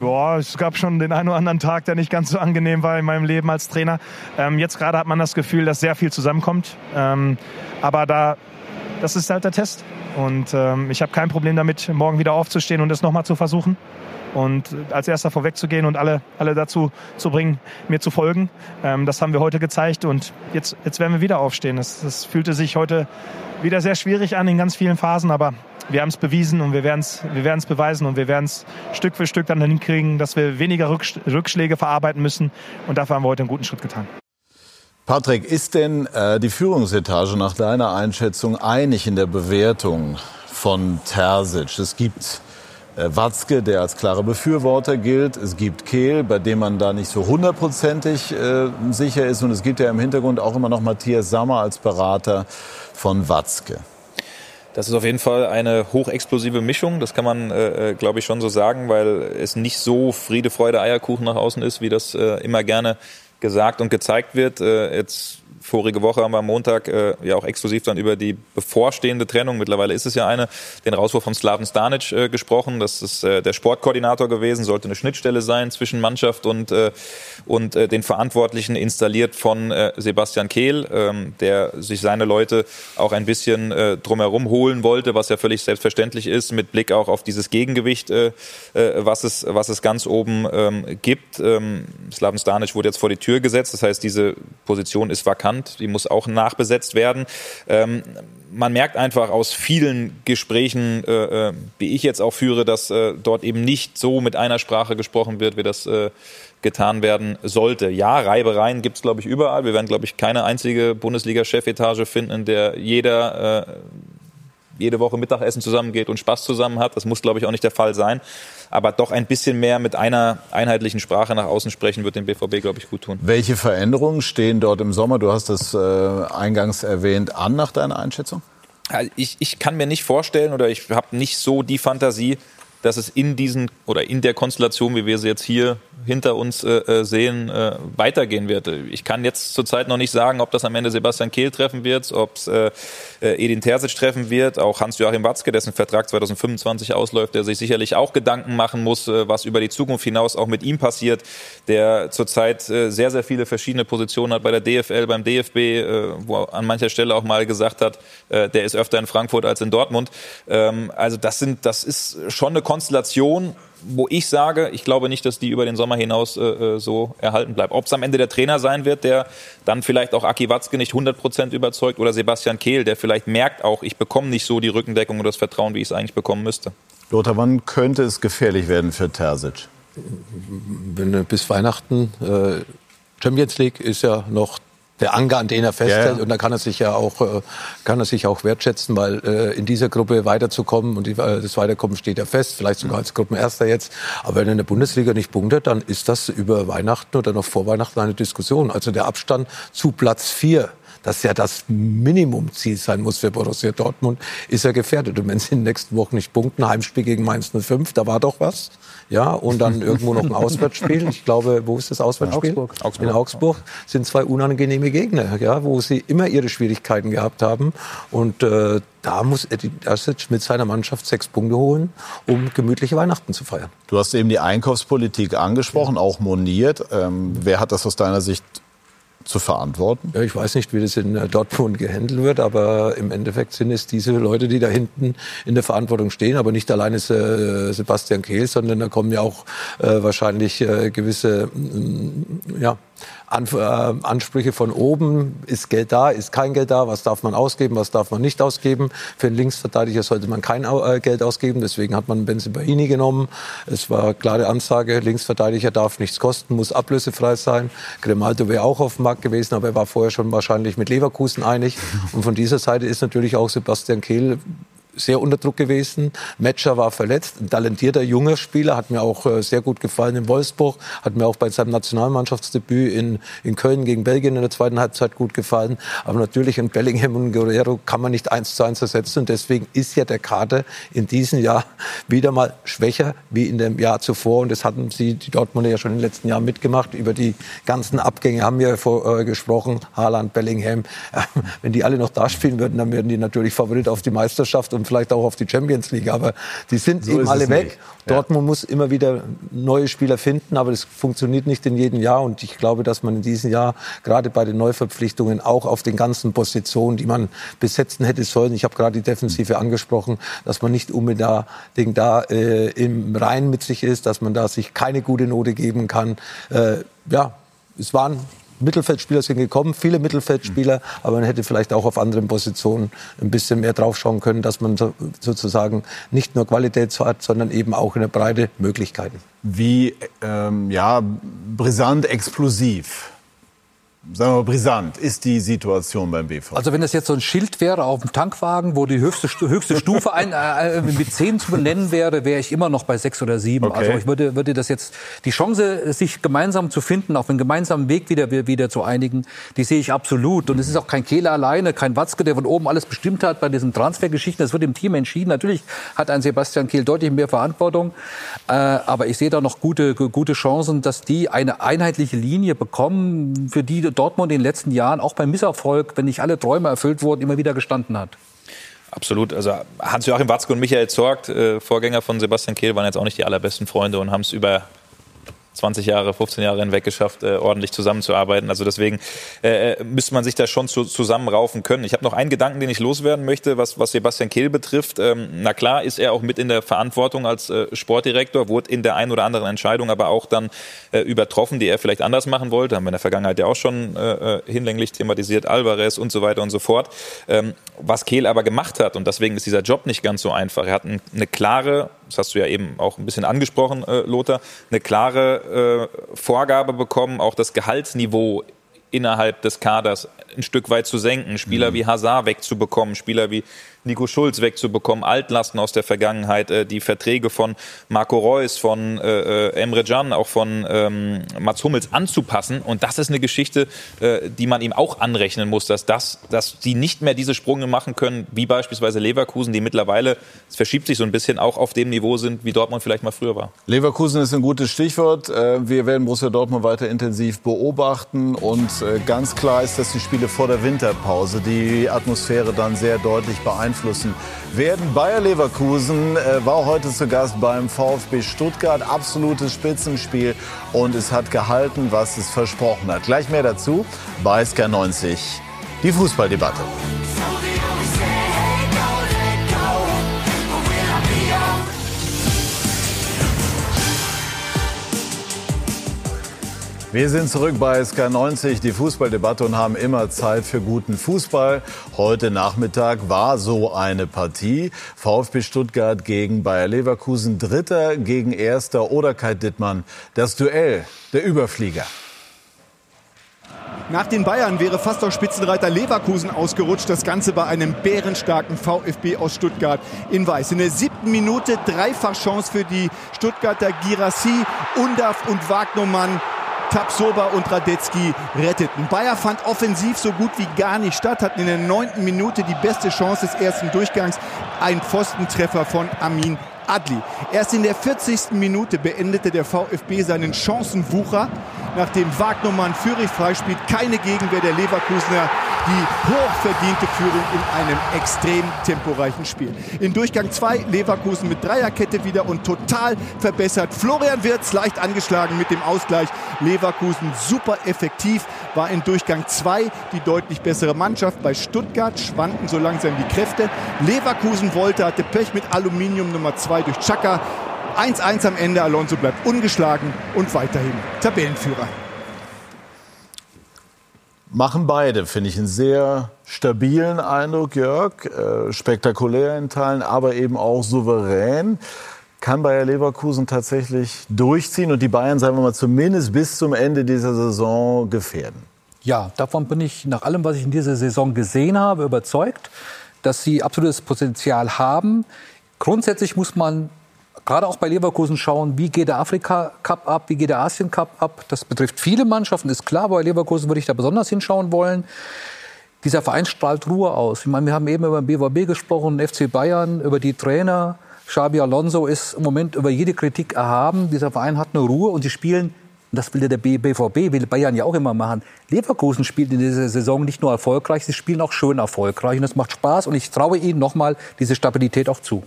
Boah, es gab schon den einen oder anderen Tag, der nicht ganz so angenehm war in meinem Leben als Trainer. Ähm, jetzt gerade hat man das Gefühl, dass sehr viel zusammenkommt. Ähm, aber da, das ist halt der Test. Und ähm, ich habe kein Problem damit, morgen wieder aufzustehen und es nochmal zu versuchen. Und als erster vorwegzugehen und alle, alle dazu zu bringen, mir zu folgen. Ähm, das haben wir heute gezeigt und jetzt, jetzt werden wir wieder aufstehen. Das, das fühlte sich heute wieder sehr schwierig an in ganz vielen Phasen, aber wir haben es bewiesen und wir werden es wir werden's beweisen und wir werden es Stück für Stück dann hinkriegen, dass wir weniger Rückschläge verarbeiten müssen. Und dafür haben wir heute einen guten Schritt getan. Patrick, ist denn äh, die Führungsetage nach deiner Einschätzung einig in der Bewertung von Terzic? Es gibt Watzke, der als klarer Befürworter gilt. Es gibt Kehl, bei dem man da nicht so hundertprozentig äh, sicher ist. Und es gibt ja im Hintergrund auch immer noch Matthias Sammer als Berater von Watzke. Das ist auf jeden Fall eine hochexplosive Mischung, das kann man, äh, äh, glaube ich, schon so sagen, weil es nicht so Friede, Freude, Eierkuchen nach außen ist, wie das äh, immer gerne gesagt und gezeigt wird. Äh, jetzt vorige Woche haben wir am Montag äh, ja auch exklusiv dann über die bevorstehende Trennung, mittlerweile ist es ja eine, den Rauswurf von Slaven Stanic äh, gesprochen. Das ist äh, der Sportkoordinator gewesen, sollte eine Schnittstelle sein zwischen Mannschaft und, äh, und äh, den Verantwortlichen installiert von äh, Sebastian Kehl, ähm, der sich seine Leute auch ein bisschen drumherum holen wollte, was ja völlig selbstverständlich ist, mit Blick auch auf dieses Gegengewicht, was, es, was es ganz oben ähm, gibt. Ähm, Slaven Stanic wurde jetzt vor die Tür gesetzt, das heißt, diese Position ist vakant vakant, die muss auch nachbesetzt werden. Ähm, man merkt einfach aus vielen Gesprächen, äh, äh, wie ich jetzt auch führe, dass äh, dort eben nicht so mit einer Sprache gesprochen wird, wie das äh, getan werden sollte. Ja, Reibereien gibt es, glaube ich, überall. Wir werden, glaube ich, keine einzige Bundesliga-Chefetage finden, in der jeder äh, jede Woche Mittagessen zusammengeht und Spaß zusammen hat. Das muss, glaube ich, auch nicht der Fall sein. Aber doch ein bisschen mehr mit einer einheitlichen Sprache nach außen sprechen, wird dem BVB, glaube ich, gut tun. Welche Veränderungen stehen dort im Sommer? Du hast das äh, eingangs erwähnt, an nach deiner Einschätzung? Ich, ich kann mir nicht vorstellen oder ich habe nicht so die Fantasie, dass es in diesen oder in der Konstellation, wie wir sie jetzt hier hinter uns äh, äh, sehen, äh, weitergehen wird. Ich kann jetzt zurzeit noch nicht sagen, ob das am Ende Sebastian Kehl treffen wird, ob es äh, äh, Edin Terzic treffen wird, auch Hans-Joachim Watzke, dessen Vertrag 2025 ausläuft, der sich sicherlich auch Gedanken machen muss, äh, was über die Zukunft hinaus auch mit ihm passiert, der zurzeit sehr, sehr viele verschiedene Positionen hat bei der DFL, beim DFB, wo er an mancher Stelle auch mal gesagt hat, der ist öfter in Frankfurt als in Dortmund. Ähm, also das sind, das ist schon eine Konstellation, wo ich sage, ich glaube nicht, dass die über den Sommer hinaus äh, äh so erhalten bleibt. Ob es am Ende der Trainer sein wird, der dann vielleicht auch Aki Watzke nicht 100 Prozent überzeugt oder Sebastian Kehl, der vielleicht merkt auch, ich bekomme nicht so die Rückendeckung oder das Vertrauen, wie ich es eigentlich bekommen müsste. Lothar, wann könnte es gefährlich werden für Terzic? Wenn bis Weihnachten äh, Champions League ist ja noch der Anker, an den er festhält. Ja. Und da kann er sich ja auch, äh, kann er sich auch wertschätzen, weil äh, in dieser Gruppe weiterzukommen und äh, das Weiterkommen steht ja fest, vielleicht sogar als Gruppenerster jetzt. Aber wenn er in der Bundesliga nicht punktet, dann ist das über Weihnachten oder noch vor Weihnachten eine Diskussion. Also der Abstand zu Platz vier das ja das Minimumziel sein muss für Borussia Dortmund, ist er gefährdet. Und wenn sie in den nächsten Wochen nicht punkten, Heimspiel gegen Mainz 05, da war doch was. Ja, und dann irgendwo noch ein Auswärtsspiel. Ich glaube, wo ist das Auswärtsspiel? In Augsburg. Augsburg. In Augsburg sind zwei unangenehme Gegner, ja, wo sie immer ihre Schwierigkeiten gehabt haben. Und äh, da muss Eddie Ersic mit seiner Mannschaft sechs Punkte holen, um gemütliche Weihnachten zu feiern. Du hast eben die Einkaufspolitik angesprochen, auch moniert. Ähm, wer hat das aus deiner Sicht zu verantworten? Ja, ich weiß nicht, wie das in äh, Dortmund gehandelt wird, aber im Endeffekt sind es diese Leute, die da hinten in der Verantwortung stehen, aber nicht alleine äh, Sebastian Kehl, sondern da kommen ja auch äh, wahrscheinlich äh, gewisse mm, ja, an, äh, Ansprüche von oben. Ist Geld da, ist kein Geld da? Was darf man ausgeben, was darf man nicht ausgeben? Für einen Linksverteidiger sollte man kein äh, Geld ausgeben. Deswegen hat man Benzibaini genommen. Es war klare Ansage, Linksverteidiger darf nichts kosten, muss ablösefrei sein. Grimaldo wäre auch auf dem Markt gewesen, aber er war vorher schon wahrscheinlich mit Leverkusen einig. Und von dieser Seite ist natürlich auch Sebastian Kehl sehr unter Druck gewesen. Metscher war verletzt, ein talentierter junger Spieler, hat mir auch äh, sehr gut gefallen in Wolfsburg, hat mir auch bei seinem Nationalmannschaftsdebüt in, in Köln gegen Belgien in der zweiten Halbzeit gut gefallen. Aber natürlich in Bellingham und Guerrero kann man nicht eins zu eins ersetzen und deswegen ist ja der Kader in diesem Jahr wieder mal schwächer wie in dem Jahr zuvor und das hatten sie, die Dortmunder ja schon in den letzten Jahren mitgemacht. Über die ganzen Abgänge haben wir vor, äh, gesprochen, Haaland, Bellingham. wenn die alle noch da spielen würden, dann würden die natürlich Favorit auf die Meisterschaft und vielleicht auch auf die Champions League. Aber die sind so eben alle weg. Ja. Dortmund muss immer wieder neue Spieler finden, aber das funktioniert nicht in jedem Jahr. Und ich glaube, dass man in diesem Jahr gerade bei den Neuverpflichtungen auch auf den ganzen Positionen, die man besetzen hätte sollen, ich habe gerade die Defensive angesprochen, dass man nicht unbedingt da äh, im Rein mit sich ist, dass man da sich keine gute Note geben kann. Äh, ja, es waren Mittelfeldspieler sind gekommen, viele Mittelfeldspieler, aber man hätte vielleicht auch auf anderen Positionen ein bisschen mehr draufschauen können, dass man so, sozusagen nicht nur Qualität hat, sondern eben auch in der Breite Möglichkeiten. Wie ähm, ja, brisant, explosiv sagen wir mal, brisant ist die Situation beim BV? Also wenn das jetzt so ein Schild wäre auf dem Tankwagen, wo die höchste, höchste Stufe ein, äh, äh mit zehn zu benennen wäre, wäre ich immer noch bei sechs oder sieben. Okay. Also ich würde, würde das jetzt, die Chance, sich gemeinsam zu finden, auf einen gemeinsamen Weg wieder, wieder zu einigen, die sehe ich absolut. Und es ist auch kein Kehler alleine, kein Watzke, der von oben alles bestimmt hat bei diesen Transfergeschichten. Das wird im Team entschieden. Natürlich hat ein Sebastian Kehl deutlich mehr Verantwortung. Äh, aber ich sehe da noch gute, gute Chancen, dass die eine einheitliche Linie bekommen, für die Dortmund in den letzten Jahren auch beim Misserfolg, wenn nicht alle Träume erfüllt wurden, immer wieder gestanden hat. Absolut. Also Hans-Joachim Watzke und Michael Zorgt, äh, Vorgänger von Sebastian Kehl, waren jetzt auch nicht die allerbesten Freunde und haben es über 20 Jahre, 15 Jahre hinweg geschafft, äh, ordentlich zusammenzuarbeiten. Also deswegen äh, äh, müsste man sich da schon zu, zusammenraufen können. Ich habe noch einen Gedanken, den ich loswerden möchte, was, was Sebastian Kehl betrifft. Ähm, na klar ist er auch mit in der Verantwortung als äh, Sportdirektor, wurde in der einen oder anderen Entscheidung aber auch dann äh, übertroffen, die er vielleicht anders machen wollte. Haben wir in der Vergangenheit ja auch schon äh, äh hinlänglich thematisiert, Alvarez und so weiter und so fort. Ähm, was Kehl aber gemacht hat, und deswegen ist dieser Job nicht ganz so einfach. Er hat ein, eine klare das hast du ja eben auch ein bisschen angesprochen, äh, Lothar, eine klare äh, Vorgabe bekommen, auch das Gehaltsniveau innerhalb des Kaders ein Stück weit zu senken, Spieler mhm. wie Hazard wegzubekommen, Spieler wie Nico Schulz wegzubekommen, Altlasten aus der Vergangenheit, äh, die Verträge von Marco Reus, von äh, äh, Emre Can, auch von ähm, Mats Hummels anzupassen. Und das ist eine Geschichte, äh, die man ihm auch anrechnen muss, dass das, dass die nicht mehr diese Sprünge machen können, wie beispielsweise Leverkusen, die mittlerweile, es verschiebt sich so ein bisschen, auch auf dem Niveau sind, wie Dortmund vielleicht mal früher war. Leverkusen ist ein gutes Stichwort. Äh, wir werden Borussia Dortmund weiter intensiv beobachten und äh, ganz klar ist, dass die Spiele vor der Winterpause die Atmosphäre dann sehr deutlich beeinflussen beeinflussen werden. Bayer Leverkusen äh, war heute zu Gast beim VfB Stuttgart. Absolutes Spitzenspiel und es hat gehalten, was es versprochen hat. Gleich mehr dazu bei SK90. Die Fußballdebatte. Wir sind zurück bei SK90, die Fußballdebatte und haben immer Zeit für guten Fußball. Heute Nachmittag war so eine Partie. VfB Stuttgart gegen Bayer Leverkusen, Dritter gegen Erster oder Kai Dittmann. Das Duell der Überflieger. Nach den Bayern wäre fast auch Spitzenreiter Leverkusen ausgerutscht. Das Ganze bei einem bärenstarken VfB aus Stuttgart in Weiß. In der siebten Minute Dreifachchance für die Stuttgarter Girassi, Undaf und Wagnermann Tapsoba und Radetzky retteten. Bayer fand offensiv so gut wie gar nicht statt, hatten in der neunten Minute die beste Chance des ersten Durchgangs. Ein Pfostentreffer von Amin Adli. Erst in der 40. Minute beendete der VfB seinen Chancenwucher, nachdem Wagnermann Führig freispielt. Keine Gegenwehr der Leverkusener, die hochverdiente Führung in einem extrem temporeichen Spiel. In Durchgang 2 Leverkusen mit Dreierkette wieder und total verbessert. Florian Wirtz leicht angeschlagen mit dem Ausgleich. Leverkusen super effektiv. War in Durchgang 2 die deutlich bessere Mannschaft. Bei Stuttgart schwanken so langsam die Kräfte. Leverkusen wollte, hatte Pech mit Aluminium Nummer 2 durch Chaka. 1-1 am Ende. Alonso bleibt ungeschlagen und weiterhin Tabellenführer. Machen beide, finde ich, einen sehr stabilen Eindruck, Jörg. Äh, spektakulär in Teilen, aber eben auch souverän. Kann Bayer Leverkusen tatsächlich durchziehen und die Bayern, sagen wir mal, zumindest bis zum Ende dieser Saison gefährden? Ja, davon bin ich nach allem, was ich in dieser Saison gesehen habe, überzeugt, dass sie absolutes Potenzial haben. Grundsätzlich muss man gerade auch bei Leverkusen schauen, wie geht der Afrika Cup ab, wie geht der Asien Cup ab. Das betrifft viele Mannschaften, ist klar. Bei Leverkusen würde ich da besonders hinschauen wollen. Dieser Verein strahlt Ruhe aus. Ich meine, wir haben eben über den BVB gesprochen, FC Bayern, über die Trainer. Xabi Alonso ist im Moment über jede Kritik erhaben. Dieser Verein hat eine Ruhe und sie spielen das will der BVB, will Bayern ja auch immer machen. Leverkusen spielt in dieser Saison nicht nur erfolgreich, sie spielen auch schön erfolgreich. Und das macht Spaß. Und ich traue ihnen nochmal diese Stabilität auch zu.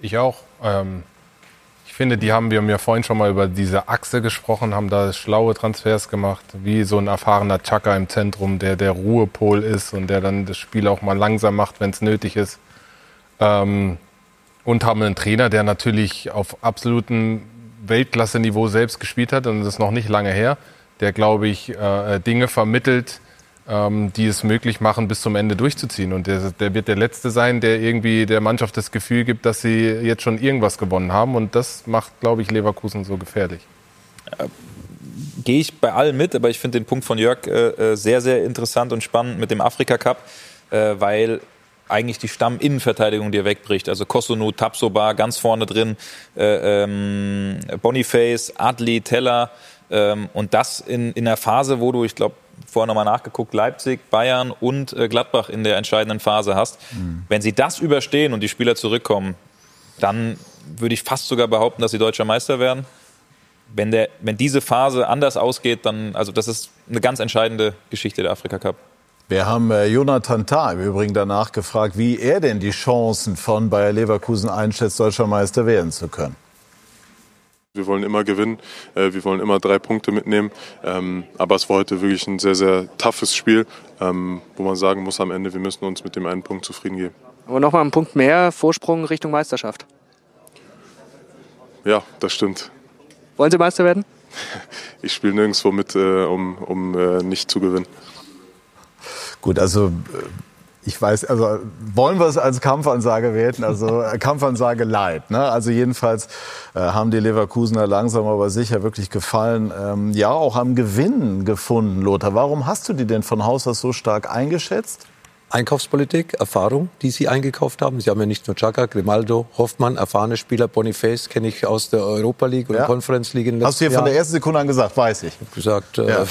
Ich auch. Ähm, ich finde, die haben wir haben ja vorhin schon mal über diese Achse gesprochen, haben da schlaue Transfers gemacht, wie so ein erfahrener Chaka im Zentrum, der der Ruhepol ist und der dann das Spiel auch mal langsam macht, wenn es nötig ist. Ähm, und haben einen Trainer, der natürlich auf absolutem Weltklasse-Niveau selbst gespielt hat und das ist noch nicht lange her, der, glaube ich, äh, Dinge vermittelt, ähm, die es möglich machen, bis zum Ende durchzuziehen. Und der, der, wird der Letzte sein, der irgendwie der Mannschaft das Gefühl gibt, dass sie jetzt schon irgendwas gewonnen haben. Und das macht, glaube ich, Leverkusen so gefährlich. Äh, Gehe ich bei allen mit, aber ich finde den Punkt von Jörg äh, äh, sehr, sehr interessant und spannend mit dem Afrika Cup, äh, weil eigentlich die Stamminnenverteidigung dir wegbricht. Also Kosunu, Tapsoba ganz vorne drin, äh, ähm, Boniface, Adli, Teller ähm, und das in, in einer Phase, wo du, ich glaube, vorher nochmal nachgeguckt, Leipzig, Bayern und äh, Gladbach in der entscheidenden Phase hast. Mhm. Wenn sie das überstehen und die Spieler zurückkommen, dann würde ich fast sogar behaupten, dass sie deutscher Meister werden. Wenn, der, wenn diese Phase anders ausgeht, dann, also das ist eine ganz entscheidende Geschichte der Afrika Cup. Wir haben äh, Jonathan Tah im Übrigen danach gefragt, wie er denn die Chancen von Bayer Leverkusen einschätzt, deutscher Meister werden zu können. Wir wollen immer gewinnen, äh, wir wollen immer drei Punkte mitnehmen. Ähm, aber es war heute wirklich ein sehr, sehr toughes Spiel, ähm, wo man sagen muss am Ende, wir müssen uns mit dem einen Punkt zufrieden geben. Aber nochmal einen Punkt mehr Vorsprung Richtung Meisterschaft. Ja, das stimmt. Wollen Sie Meister werden? Ich spiele nirgendwo mit, äh, um, um nicht zu gewinnen. Gut, also ich weiß, also wollen wir es als Kampfansage werten, also Kampfansage leid. Ne? Also jedenfalls äh, haben die Leverkusener langsam aber sicher wirklich gefallen, ähm, ja auch am Gewinn gefunden, Lothar. Warum hast du die denn von Haus aus so stark eingeschätzt? Einkaufspolitik, Erfahrung, die Sie eingekauft haben. Sie haben ja nicht nur Chaka, Grimaldo, Hoffmann, erfahrene Spieler, Boniface kenne ich aus der Europa League und ja. Conference League. Hast du hier von der ersten Sekunde an gesagt, weiß ich. Ich habe gesagt, äh, ja. äh,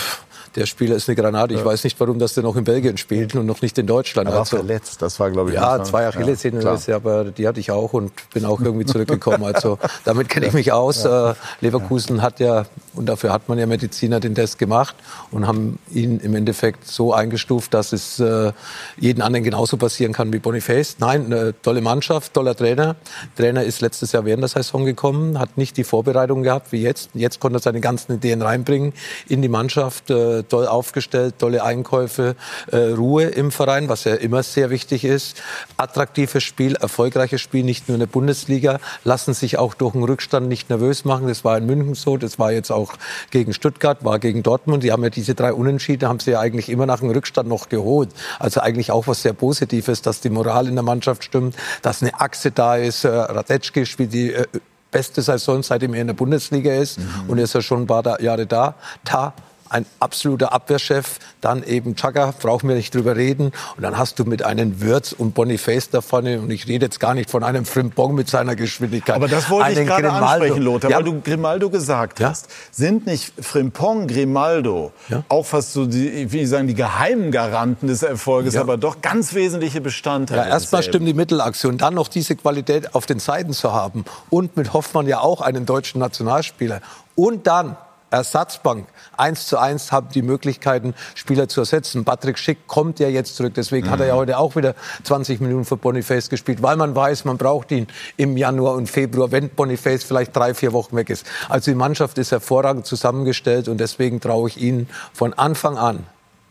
der Spieler ist eine Granate. Ich weiß nicht, warum das denn noch in Belgien spielt und noch nicht in Deutschland. Er war also, verletzt, das war, glaube ich, Ja, zwei Achillessehnen, ja, aber die hatte ich auch und bin auch irgendwie zurückgekommen. Also damit kenne ich mich aus. Ja. Äh, Leverkusen hat ja, und dafür hat man ja Mediziner den Test gemacht und haben ihn im Endeffekt so eingestuft, dass es äh, jeden anderen genauso passieren kann wie Boniface. Nein, eine tolle Mannschaft, toller Trainer. Trainer ist letztes Jahr während der Saison gekommen, hat nicht die Vorbereitung gehabt wie jetzt. Jetzt konnte er seine ganzen Ideen reinbringen in die Mannschaft. Äh, toll aufgestellt, tolle Einkäufe, äh, Ruhe im Verein, was ja immer sehr wichtig ist. Attraktives Spiel, erfolgreiches Spiel, nicht nur in der Bundesliga, lassen sich auch durch einen Rückstand nicht nervös machen. Das war in München so, das war jetzt auch gegen Stuttgart, war gegen Dortmund. Die haben ja diese drei Unentschieden, haben sie ja eigentlich immer nach einem Rückstand noch geholt. Also eigentlich auch was sehr Positives, dass die Moral in der Mannschaft stimmt, dass eine Achse da ist. Äh, Radetzky spielt die äh, beste Saison, seitdem er in der Bundesliga ist mhm. und ist ja schon ein paar Jahre da. Ta ein absoluter Abwehrchef, dann eben Chaka, brauchen wir nicht drüber reden. Und dann hast du mit einem Würz und Boniface da vorne, und ich rede jetzt gar nicht von einem Frimpong mit seiner Geschwindigkeit. Aber das wollte ich gerade Grimaldo. ansprechen, Lothar, ja. weil du Grimaldo gesagt ja. hast. Sind nicht Frimpong, Grimaldo ja. auch fast so, die, wie sagen, die geheimen Garanten des Erfolges, aber doch ganz wesentliche Bestandteile? Ja, erstmal stimmt die Mittelaktion, dann noch diese Qualität auf den Seiten zu haben und mit Hoffmann ja auch einen deutschen Nationalspieler. Und dann Ersatzbank. Eins zu eins haben die Möglichkeiten, Spieler zu ersetzen. Patrick Schick kommt ja jetzt zurück. Deswegen mhm. hat er ja heute auch wieder 20 Minuten für Boniface gespielt, weil man weiß, man braucht ihn im Januar und Februar, wenn Boniface vielleicht drei, vier Wochen weg ist. Also die Mannschaft ist hervorragend zusammengestellt und deswegen traue ich Ihnen von Anfang an,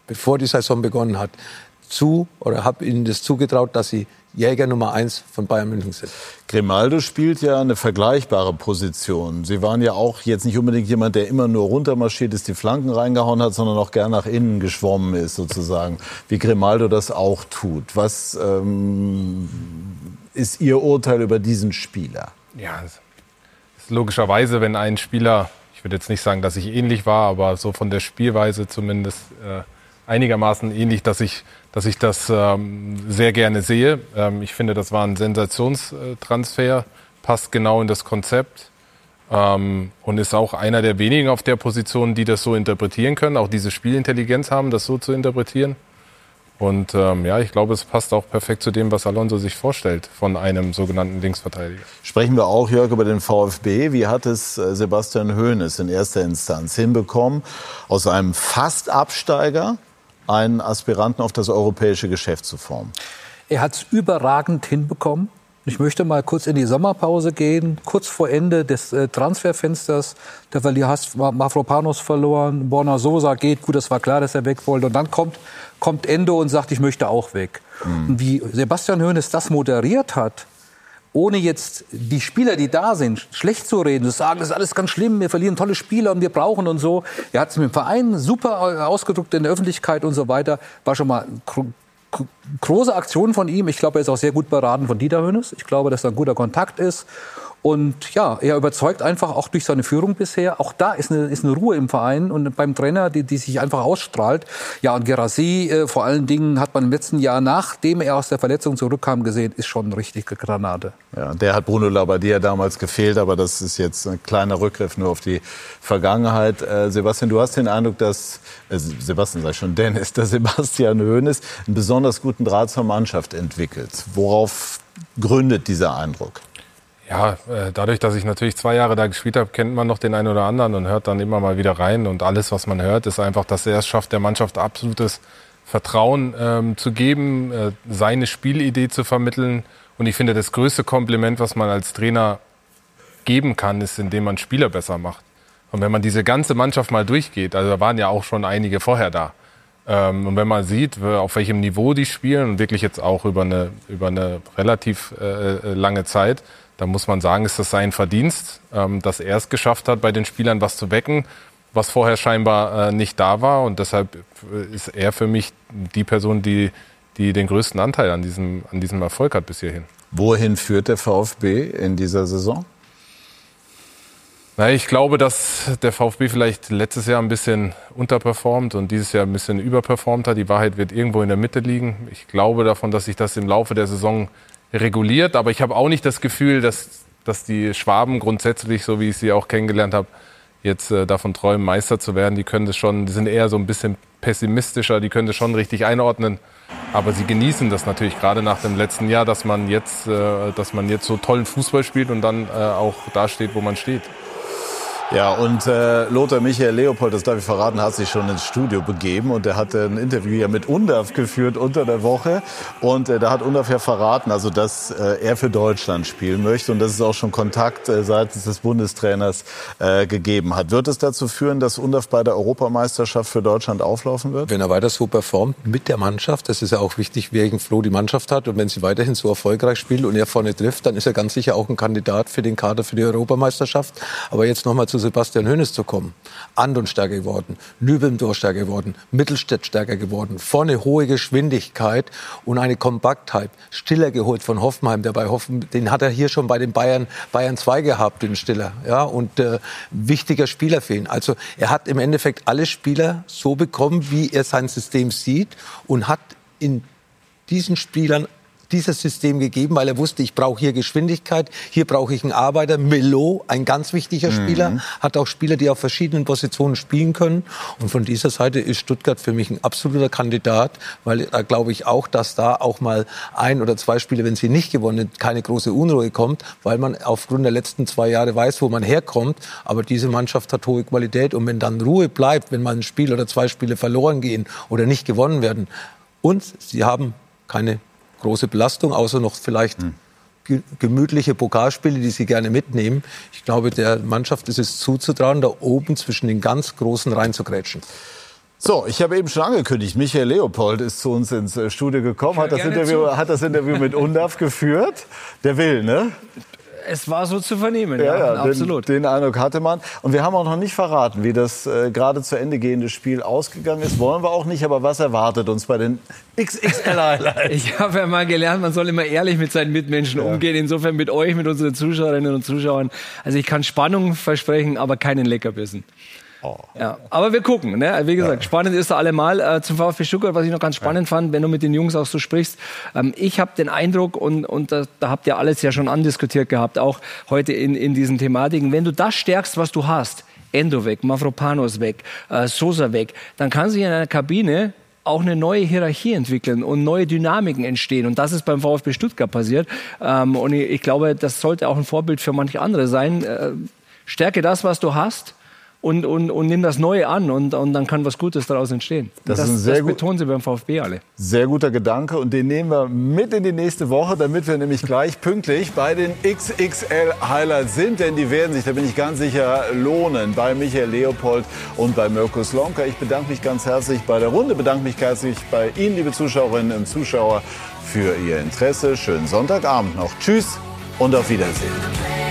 bevor die Saison begonnen hat, zu oder habe Ihnen das zugetraut, dass Sie Jäger Nummer eins von Bayern München sind. Grimaldo spielt ja eine vergleichbare Position. Sie waren ja auch jetzt nicht unbedingt jemand, der immer nur runtermarschiert ist, die Flanken reingehauen hat, sondern auch gern nach innen geschwommen ist, sozusagen, wie Grimaldo das auch tut. Was ähm, ist Ihr Urteil über diesen Spieler? Ja, ist logischerweise, wenn ein Spieler, ich würde jetzt nicht sagen, dass ich ähnlich war, aber so von der Spielweise zumindest äh, einigermaßen ähnlich, dass ich dass ich das ähm, sehr gerne sehe. Ähm, ich finde, das war ein Sensationstransfer, passt genau in das Konzept ähm, und ist auch einer der wenigen auf der Position, die das so interpretieren können, auch diese Spielintelligenz haben, das so zu interpretieren. Und ähm, ja, ich glaube, es passt auch perfekt zu dem, was Alonso sich vorstellt von einem sogenannten Linksverteidiger. Sprechen wir auch, Jörg, über den VfB. Wie hat es äh, Sebastian Hoeneß in erster Instanz hinbekommen, aus einem Fast-Absteiger einen Aspiranten auf das europäische Geschäft zu formen? Er hat es überragend hinbekommen. Ich möchte mal kurz in die Sommerpause gehen, kurz vor Ende des äh, Transferfensters. Der Verlier hast Mafropanos verloren, Borna Sosa geht, gut, das war klar, dass er weg wollte. Und dann kommt, kommt Endo und sagt, ich möchte auch weg. Mhm. Und wie Sebastian Hoeneß das moderiert hat, ohne jetzt die Spieler, die da sind, schlecht zu reden, zu sagen, das ist alles ganz schlimm, wir verlieren tolle Spieler und wir brauchen und so. Er hat es mit dem Verein super ausgedrückt in der Öffentlichkeit und so weiter. War schon mal große Aktion von ihm. Ich glaube, er ist auch sehr gut beraten von Dieter Hönes. Ich glaube, dass da ein guter Kontakt ist. Und ja, er überzeugt einfach auch durch seine Führung bisher. Auch da ist eine, ist eine Ruhe im Verein und beim Trainer, die, die sich einfach ausstrahlt. Ja, und Gerassi äh, vor allen Dingen hat man im letzten Jahr, nachdem er aus der Verletzung zurückkam, gesehen, ist schon eine richtige Granate. Ja, der hat Bruno Labbadia damals gefehlt, aber das ist jetzt ein kleiner Rückgriff nur auf die Vergangenheit. Äh, Sebastian, du hast den Eindruck, dass, äh, Sebastian ich schon, Dennis, dass Sebastian Hoeneß einen besonders guten Draht zur Mannschaft entwickelt. Worauf gründet dieser Eindruck? Ja, äh, dadurch, dass ich natürlich zwei Jahre da gespielt habe, kennt man noch den einen oder anderen und hört dann immer mal wieder rein. Und alles, was man hört, ist einfach, dass er es schafft, der Mannschaft absolutes Vertrauen ähm, zu geben, äh, seine Spielidee zu vermitteln. Und ich finde, das größte Kompliment, was man als Trainer geben kann, ist, indem man Spieler besser macht. Und wenn man diese ganze Mannschaft mal durchgeht, also da waren ja auch schon einige vorher da. Ähm, und wenn man sieht, auf welchem Niveau die spielen und wirklich jetzt auch über eine, über eine relativ äh, äh lange Zeit, da muss man sagen, ist das sein Verdienst, ähm, dass er es geschafft hat, bei den Spielern was zu wecken, was vorher scheinbar äh, nicht da war. Und deshalb äh, ist er für mich die Person, die, die den größten Anteil an diesem, an diesem Erfolg hat bis hierhin. Wohin führt der VfB in dieser Saison? Na, ich glaube, dass der VfB vielleicht letztes Jahr ein bisschen unterperformt und dieses Jahr ein bisschen überperformt hat. Die Wahrheit wird irgendwo in der Mitte liegen. Ich glaube davon, dass sich das im Laufe der Saison reguliert. Aber ich habe auch nicht das Gefühl, dass, dass die Schwaben grundsätzlich, so wie ich sie auch kennengelernt habe, jetzt äh, davon träumen, Meister zu werden. Die können das schon, die sind eher so ein bisschen pessimistischer, die können das schon richtig einordnen. Aber sie genießen das natürlich gerade nach dem letzten Jahr, dass man jetzt, äh, dass man jetzt so tollen Fußball spielt und dann äh, auch da steht, wo man steht. Ja, und äh, Lothar Michael Leopold, das darf ich verraten, hat sich schon ins Studio begeben und er hat ein Interview ja mit Undaf geführt unter der Woche und äh, da hat Undaf ja verraten, also dass äh, er für Deutschland spielen möchte und dass es auch schon Kontakt äh, seitens des Bundestrainers äh, gegeben hat. Wird es dazu führen, dass Undaf bei der Europameisterschaft für Deutschland auflaufen wird? Wenn er weiter so performt mit der Mannschaft, das ist ja auch wichtig, wie Flo die Mannschaft hat und wenn sie weiterhin so erfolgreich spielt und er vorne trifft, dann ist er ganz sicher auch ein Kandidat für den Kader für die Europameisterschaft. Aber jetzt nochmal zu Sebastian Hönes zu kommen. Andon stärker geworden, Lübendorf stärker geworden, Mittelstädt stärker geworden, vorne hohe Geschwindigkeit und eine Kompaktheit. Stiller geholt von Hoffenheim, der bei Hoffen, den hat er hier schon bei den Bayern, Bayern 2 gehabt, den Stiller, ja, und äh, wichtiger Spieler ihn. Also er hat im Endeffekt alle Spieler so bekommen, wie er sein System sieht und hat in diesen Spielern dieses System gegeben, weil er wusste, ich brauche hier Geschwindigkeit, hier brauche ich einen Arbeiter. Melo, ein ganz wichtiger Spieler, Mhm. hat auch Spieler, die auf verschiedenen Positionen spielen können. Und von dieser Seite ist Stuttgart für mich ein absoluter Kandidat, weil da glaube ich auch, dass da auch mal ein oder zwei Spiele, wenn sie nicht gewonnen, keine große Unruhe kommt, weil man aufgrund der letzten zwei Jahre weiß, wo man herkommt. Aber diese Mannschaft hat hohe Qualität und wenn dann Ruhe bleibt, wenn mal ein Spiel oder zwei Spiele verloren gehen oder nicht gewonnen werden und sie haben keine große Belastung, außer noch vielleicht ge- gemütliche Pokalspiele, die sie gerne mitnehmen. Ich glaube, der Mannschaft ist es zuzutrauen, da oben zwischen den ganz Großen reinzugrätschen. So, ich habe eben schon angekündigt, Michael Leopold ist zu uns ins äh, Studio gekommen, hat das, Interview, zu. hat das Interview mit Undaf geführt. Der will, ne? Es war so zu vernehmen, ja, absolut. Den, den Eindruck hatte man. Und wir haben auch noch nicht verraten, wie das äh, gerade zu Ende gehende Spiel ausgegangen ist. Wollen wir auch nicht, aber was erwartet uns bei den XXL-Highlights? Ich habe ja mal gelernt, man soll immer ehrlich mit seinen Mitmenschen umgehen. Insofern mit euch, mit unseren Zuschauerinnen und Zuschauern. Also ich kann Spannung versprechen, aber keinen Leckerbissen. Oh. Ja, aber wir gucken. Ne? Wie gesagt, spannend ist er allemal. Äh, zum VfB Stuttgart, was ich noch ganz spannend fand, wenn du mit den Jungs auch so sprichst. Ähm, ich habe den Eindruck, und, und da, da habt ihr alles ja schon andiskutiert gehabt, auch heute in, in diesen Thematiken, wenn du das stärkst, was du hast, Endo weg, Mavropanos weg, äh, Sosa weg, dann kann sich in einer Kabine auch eine neue Hierarchie entwickeln und neue Dynamiken entstehen. Und das ist beim VfB Stuttgart passiert. Ähm, und ich, ich glaube, das sollte auch ein Vorbild für manche andere sein. Äh, stärke das, was du hast. Und, und, und nimm das Neue an und, und dann kann was Gutes daraus entstehen. Das das, ist ein sehr das betonen sie beim VfB alle. Sehr guter Gedanke und den nehmen wir mit in die nächste Woche, damit wir nämlich gleich pünktlich bei den XXL Highlights sind, denn die werden sich, da bin ich ganz sicher, lohnen bei Michael Leopold und bei Mirko Slomka. Ich bedanke mich ganz herzlich bei der Runde, bedanke mich herzlich bei Ihnen, liebe Zuschauerinnen und Zuschauer, für Ihr Interesse. Schönen Sonntagabend noch. Tschüss und auf Wiedersehen.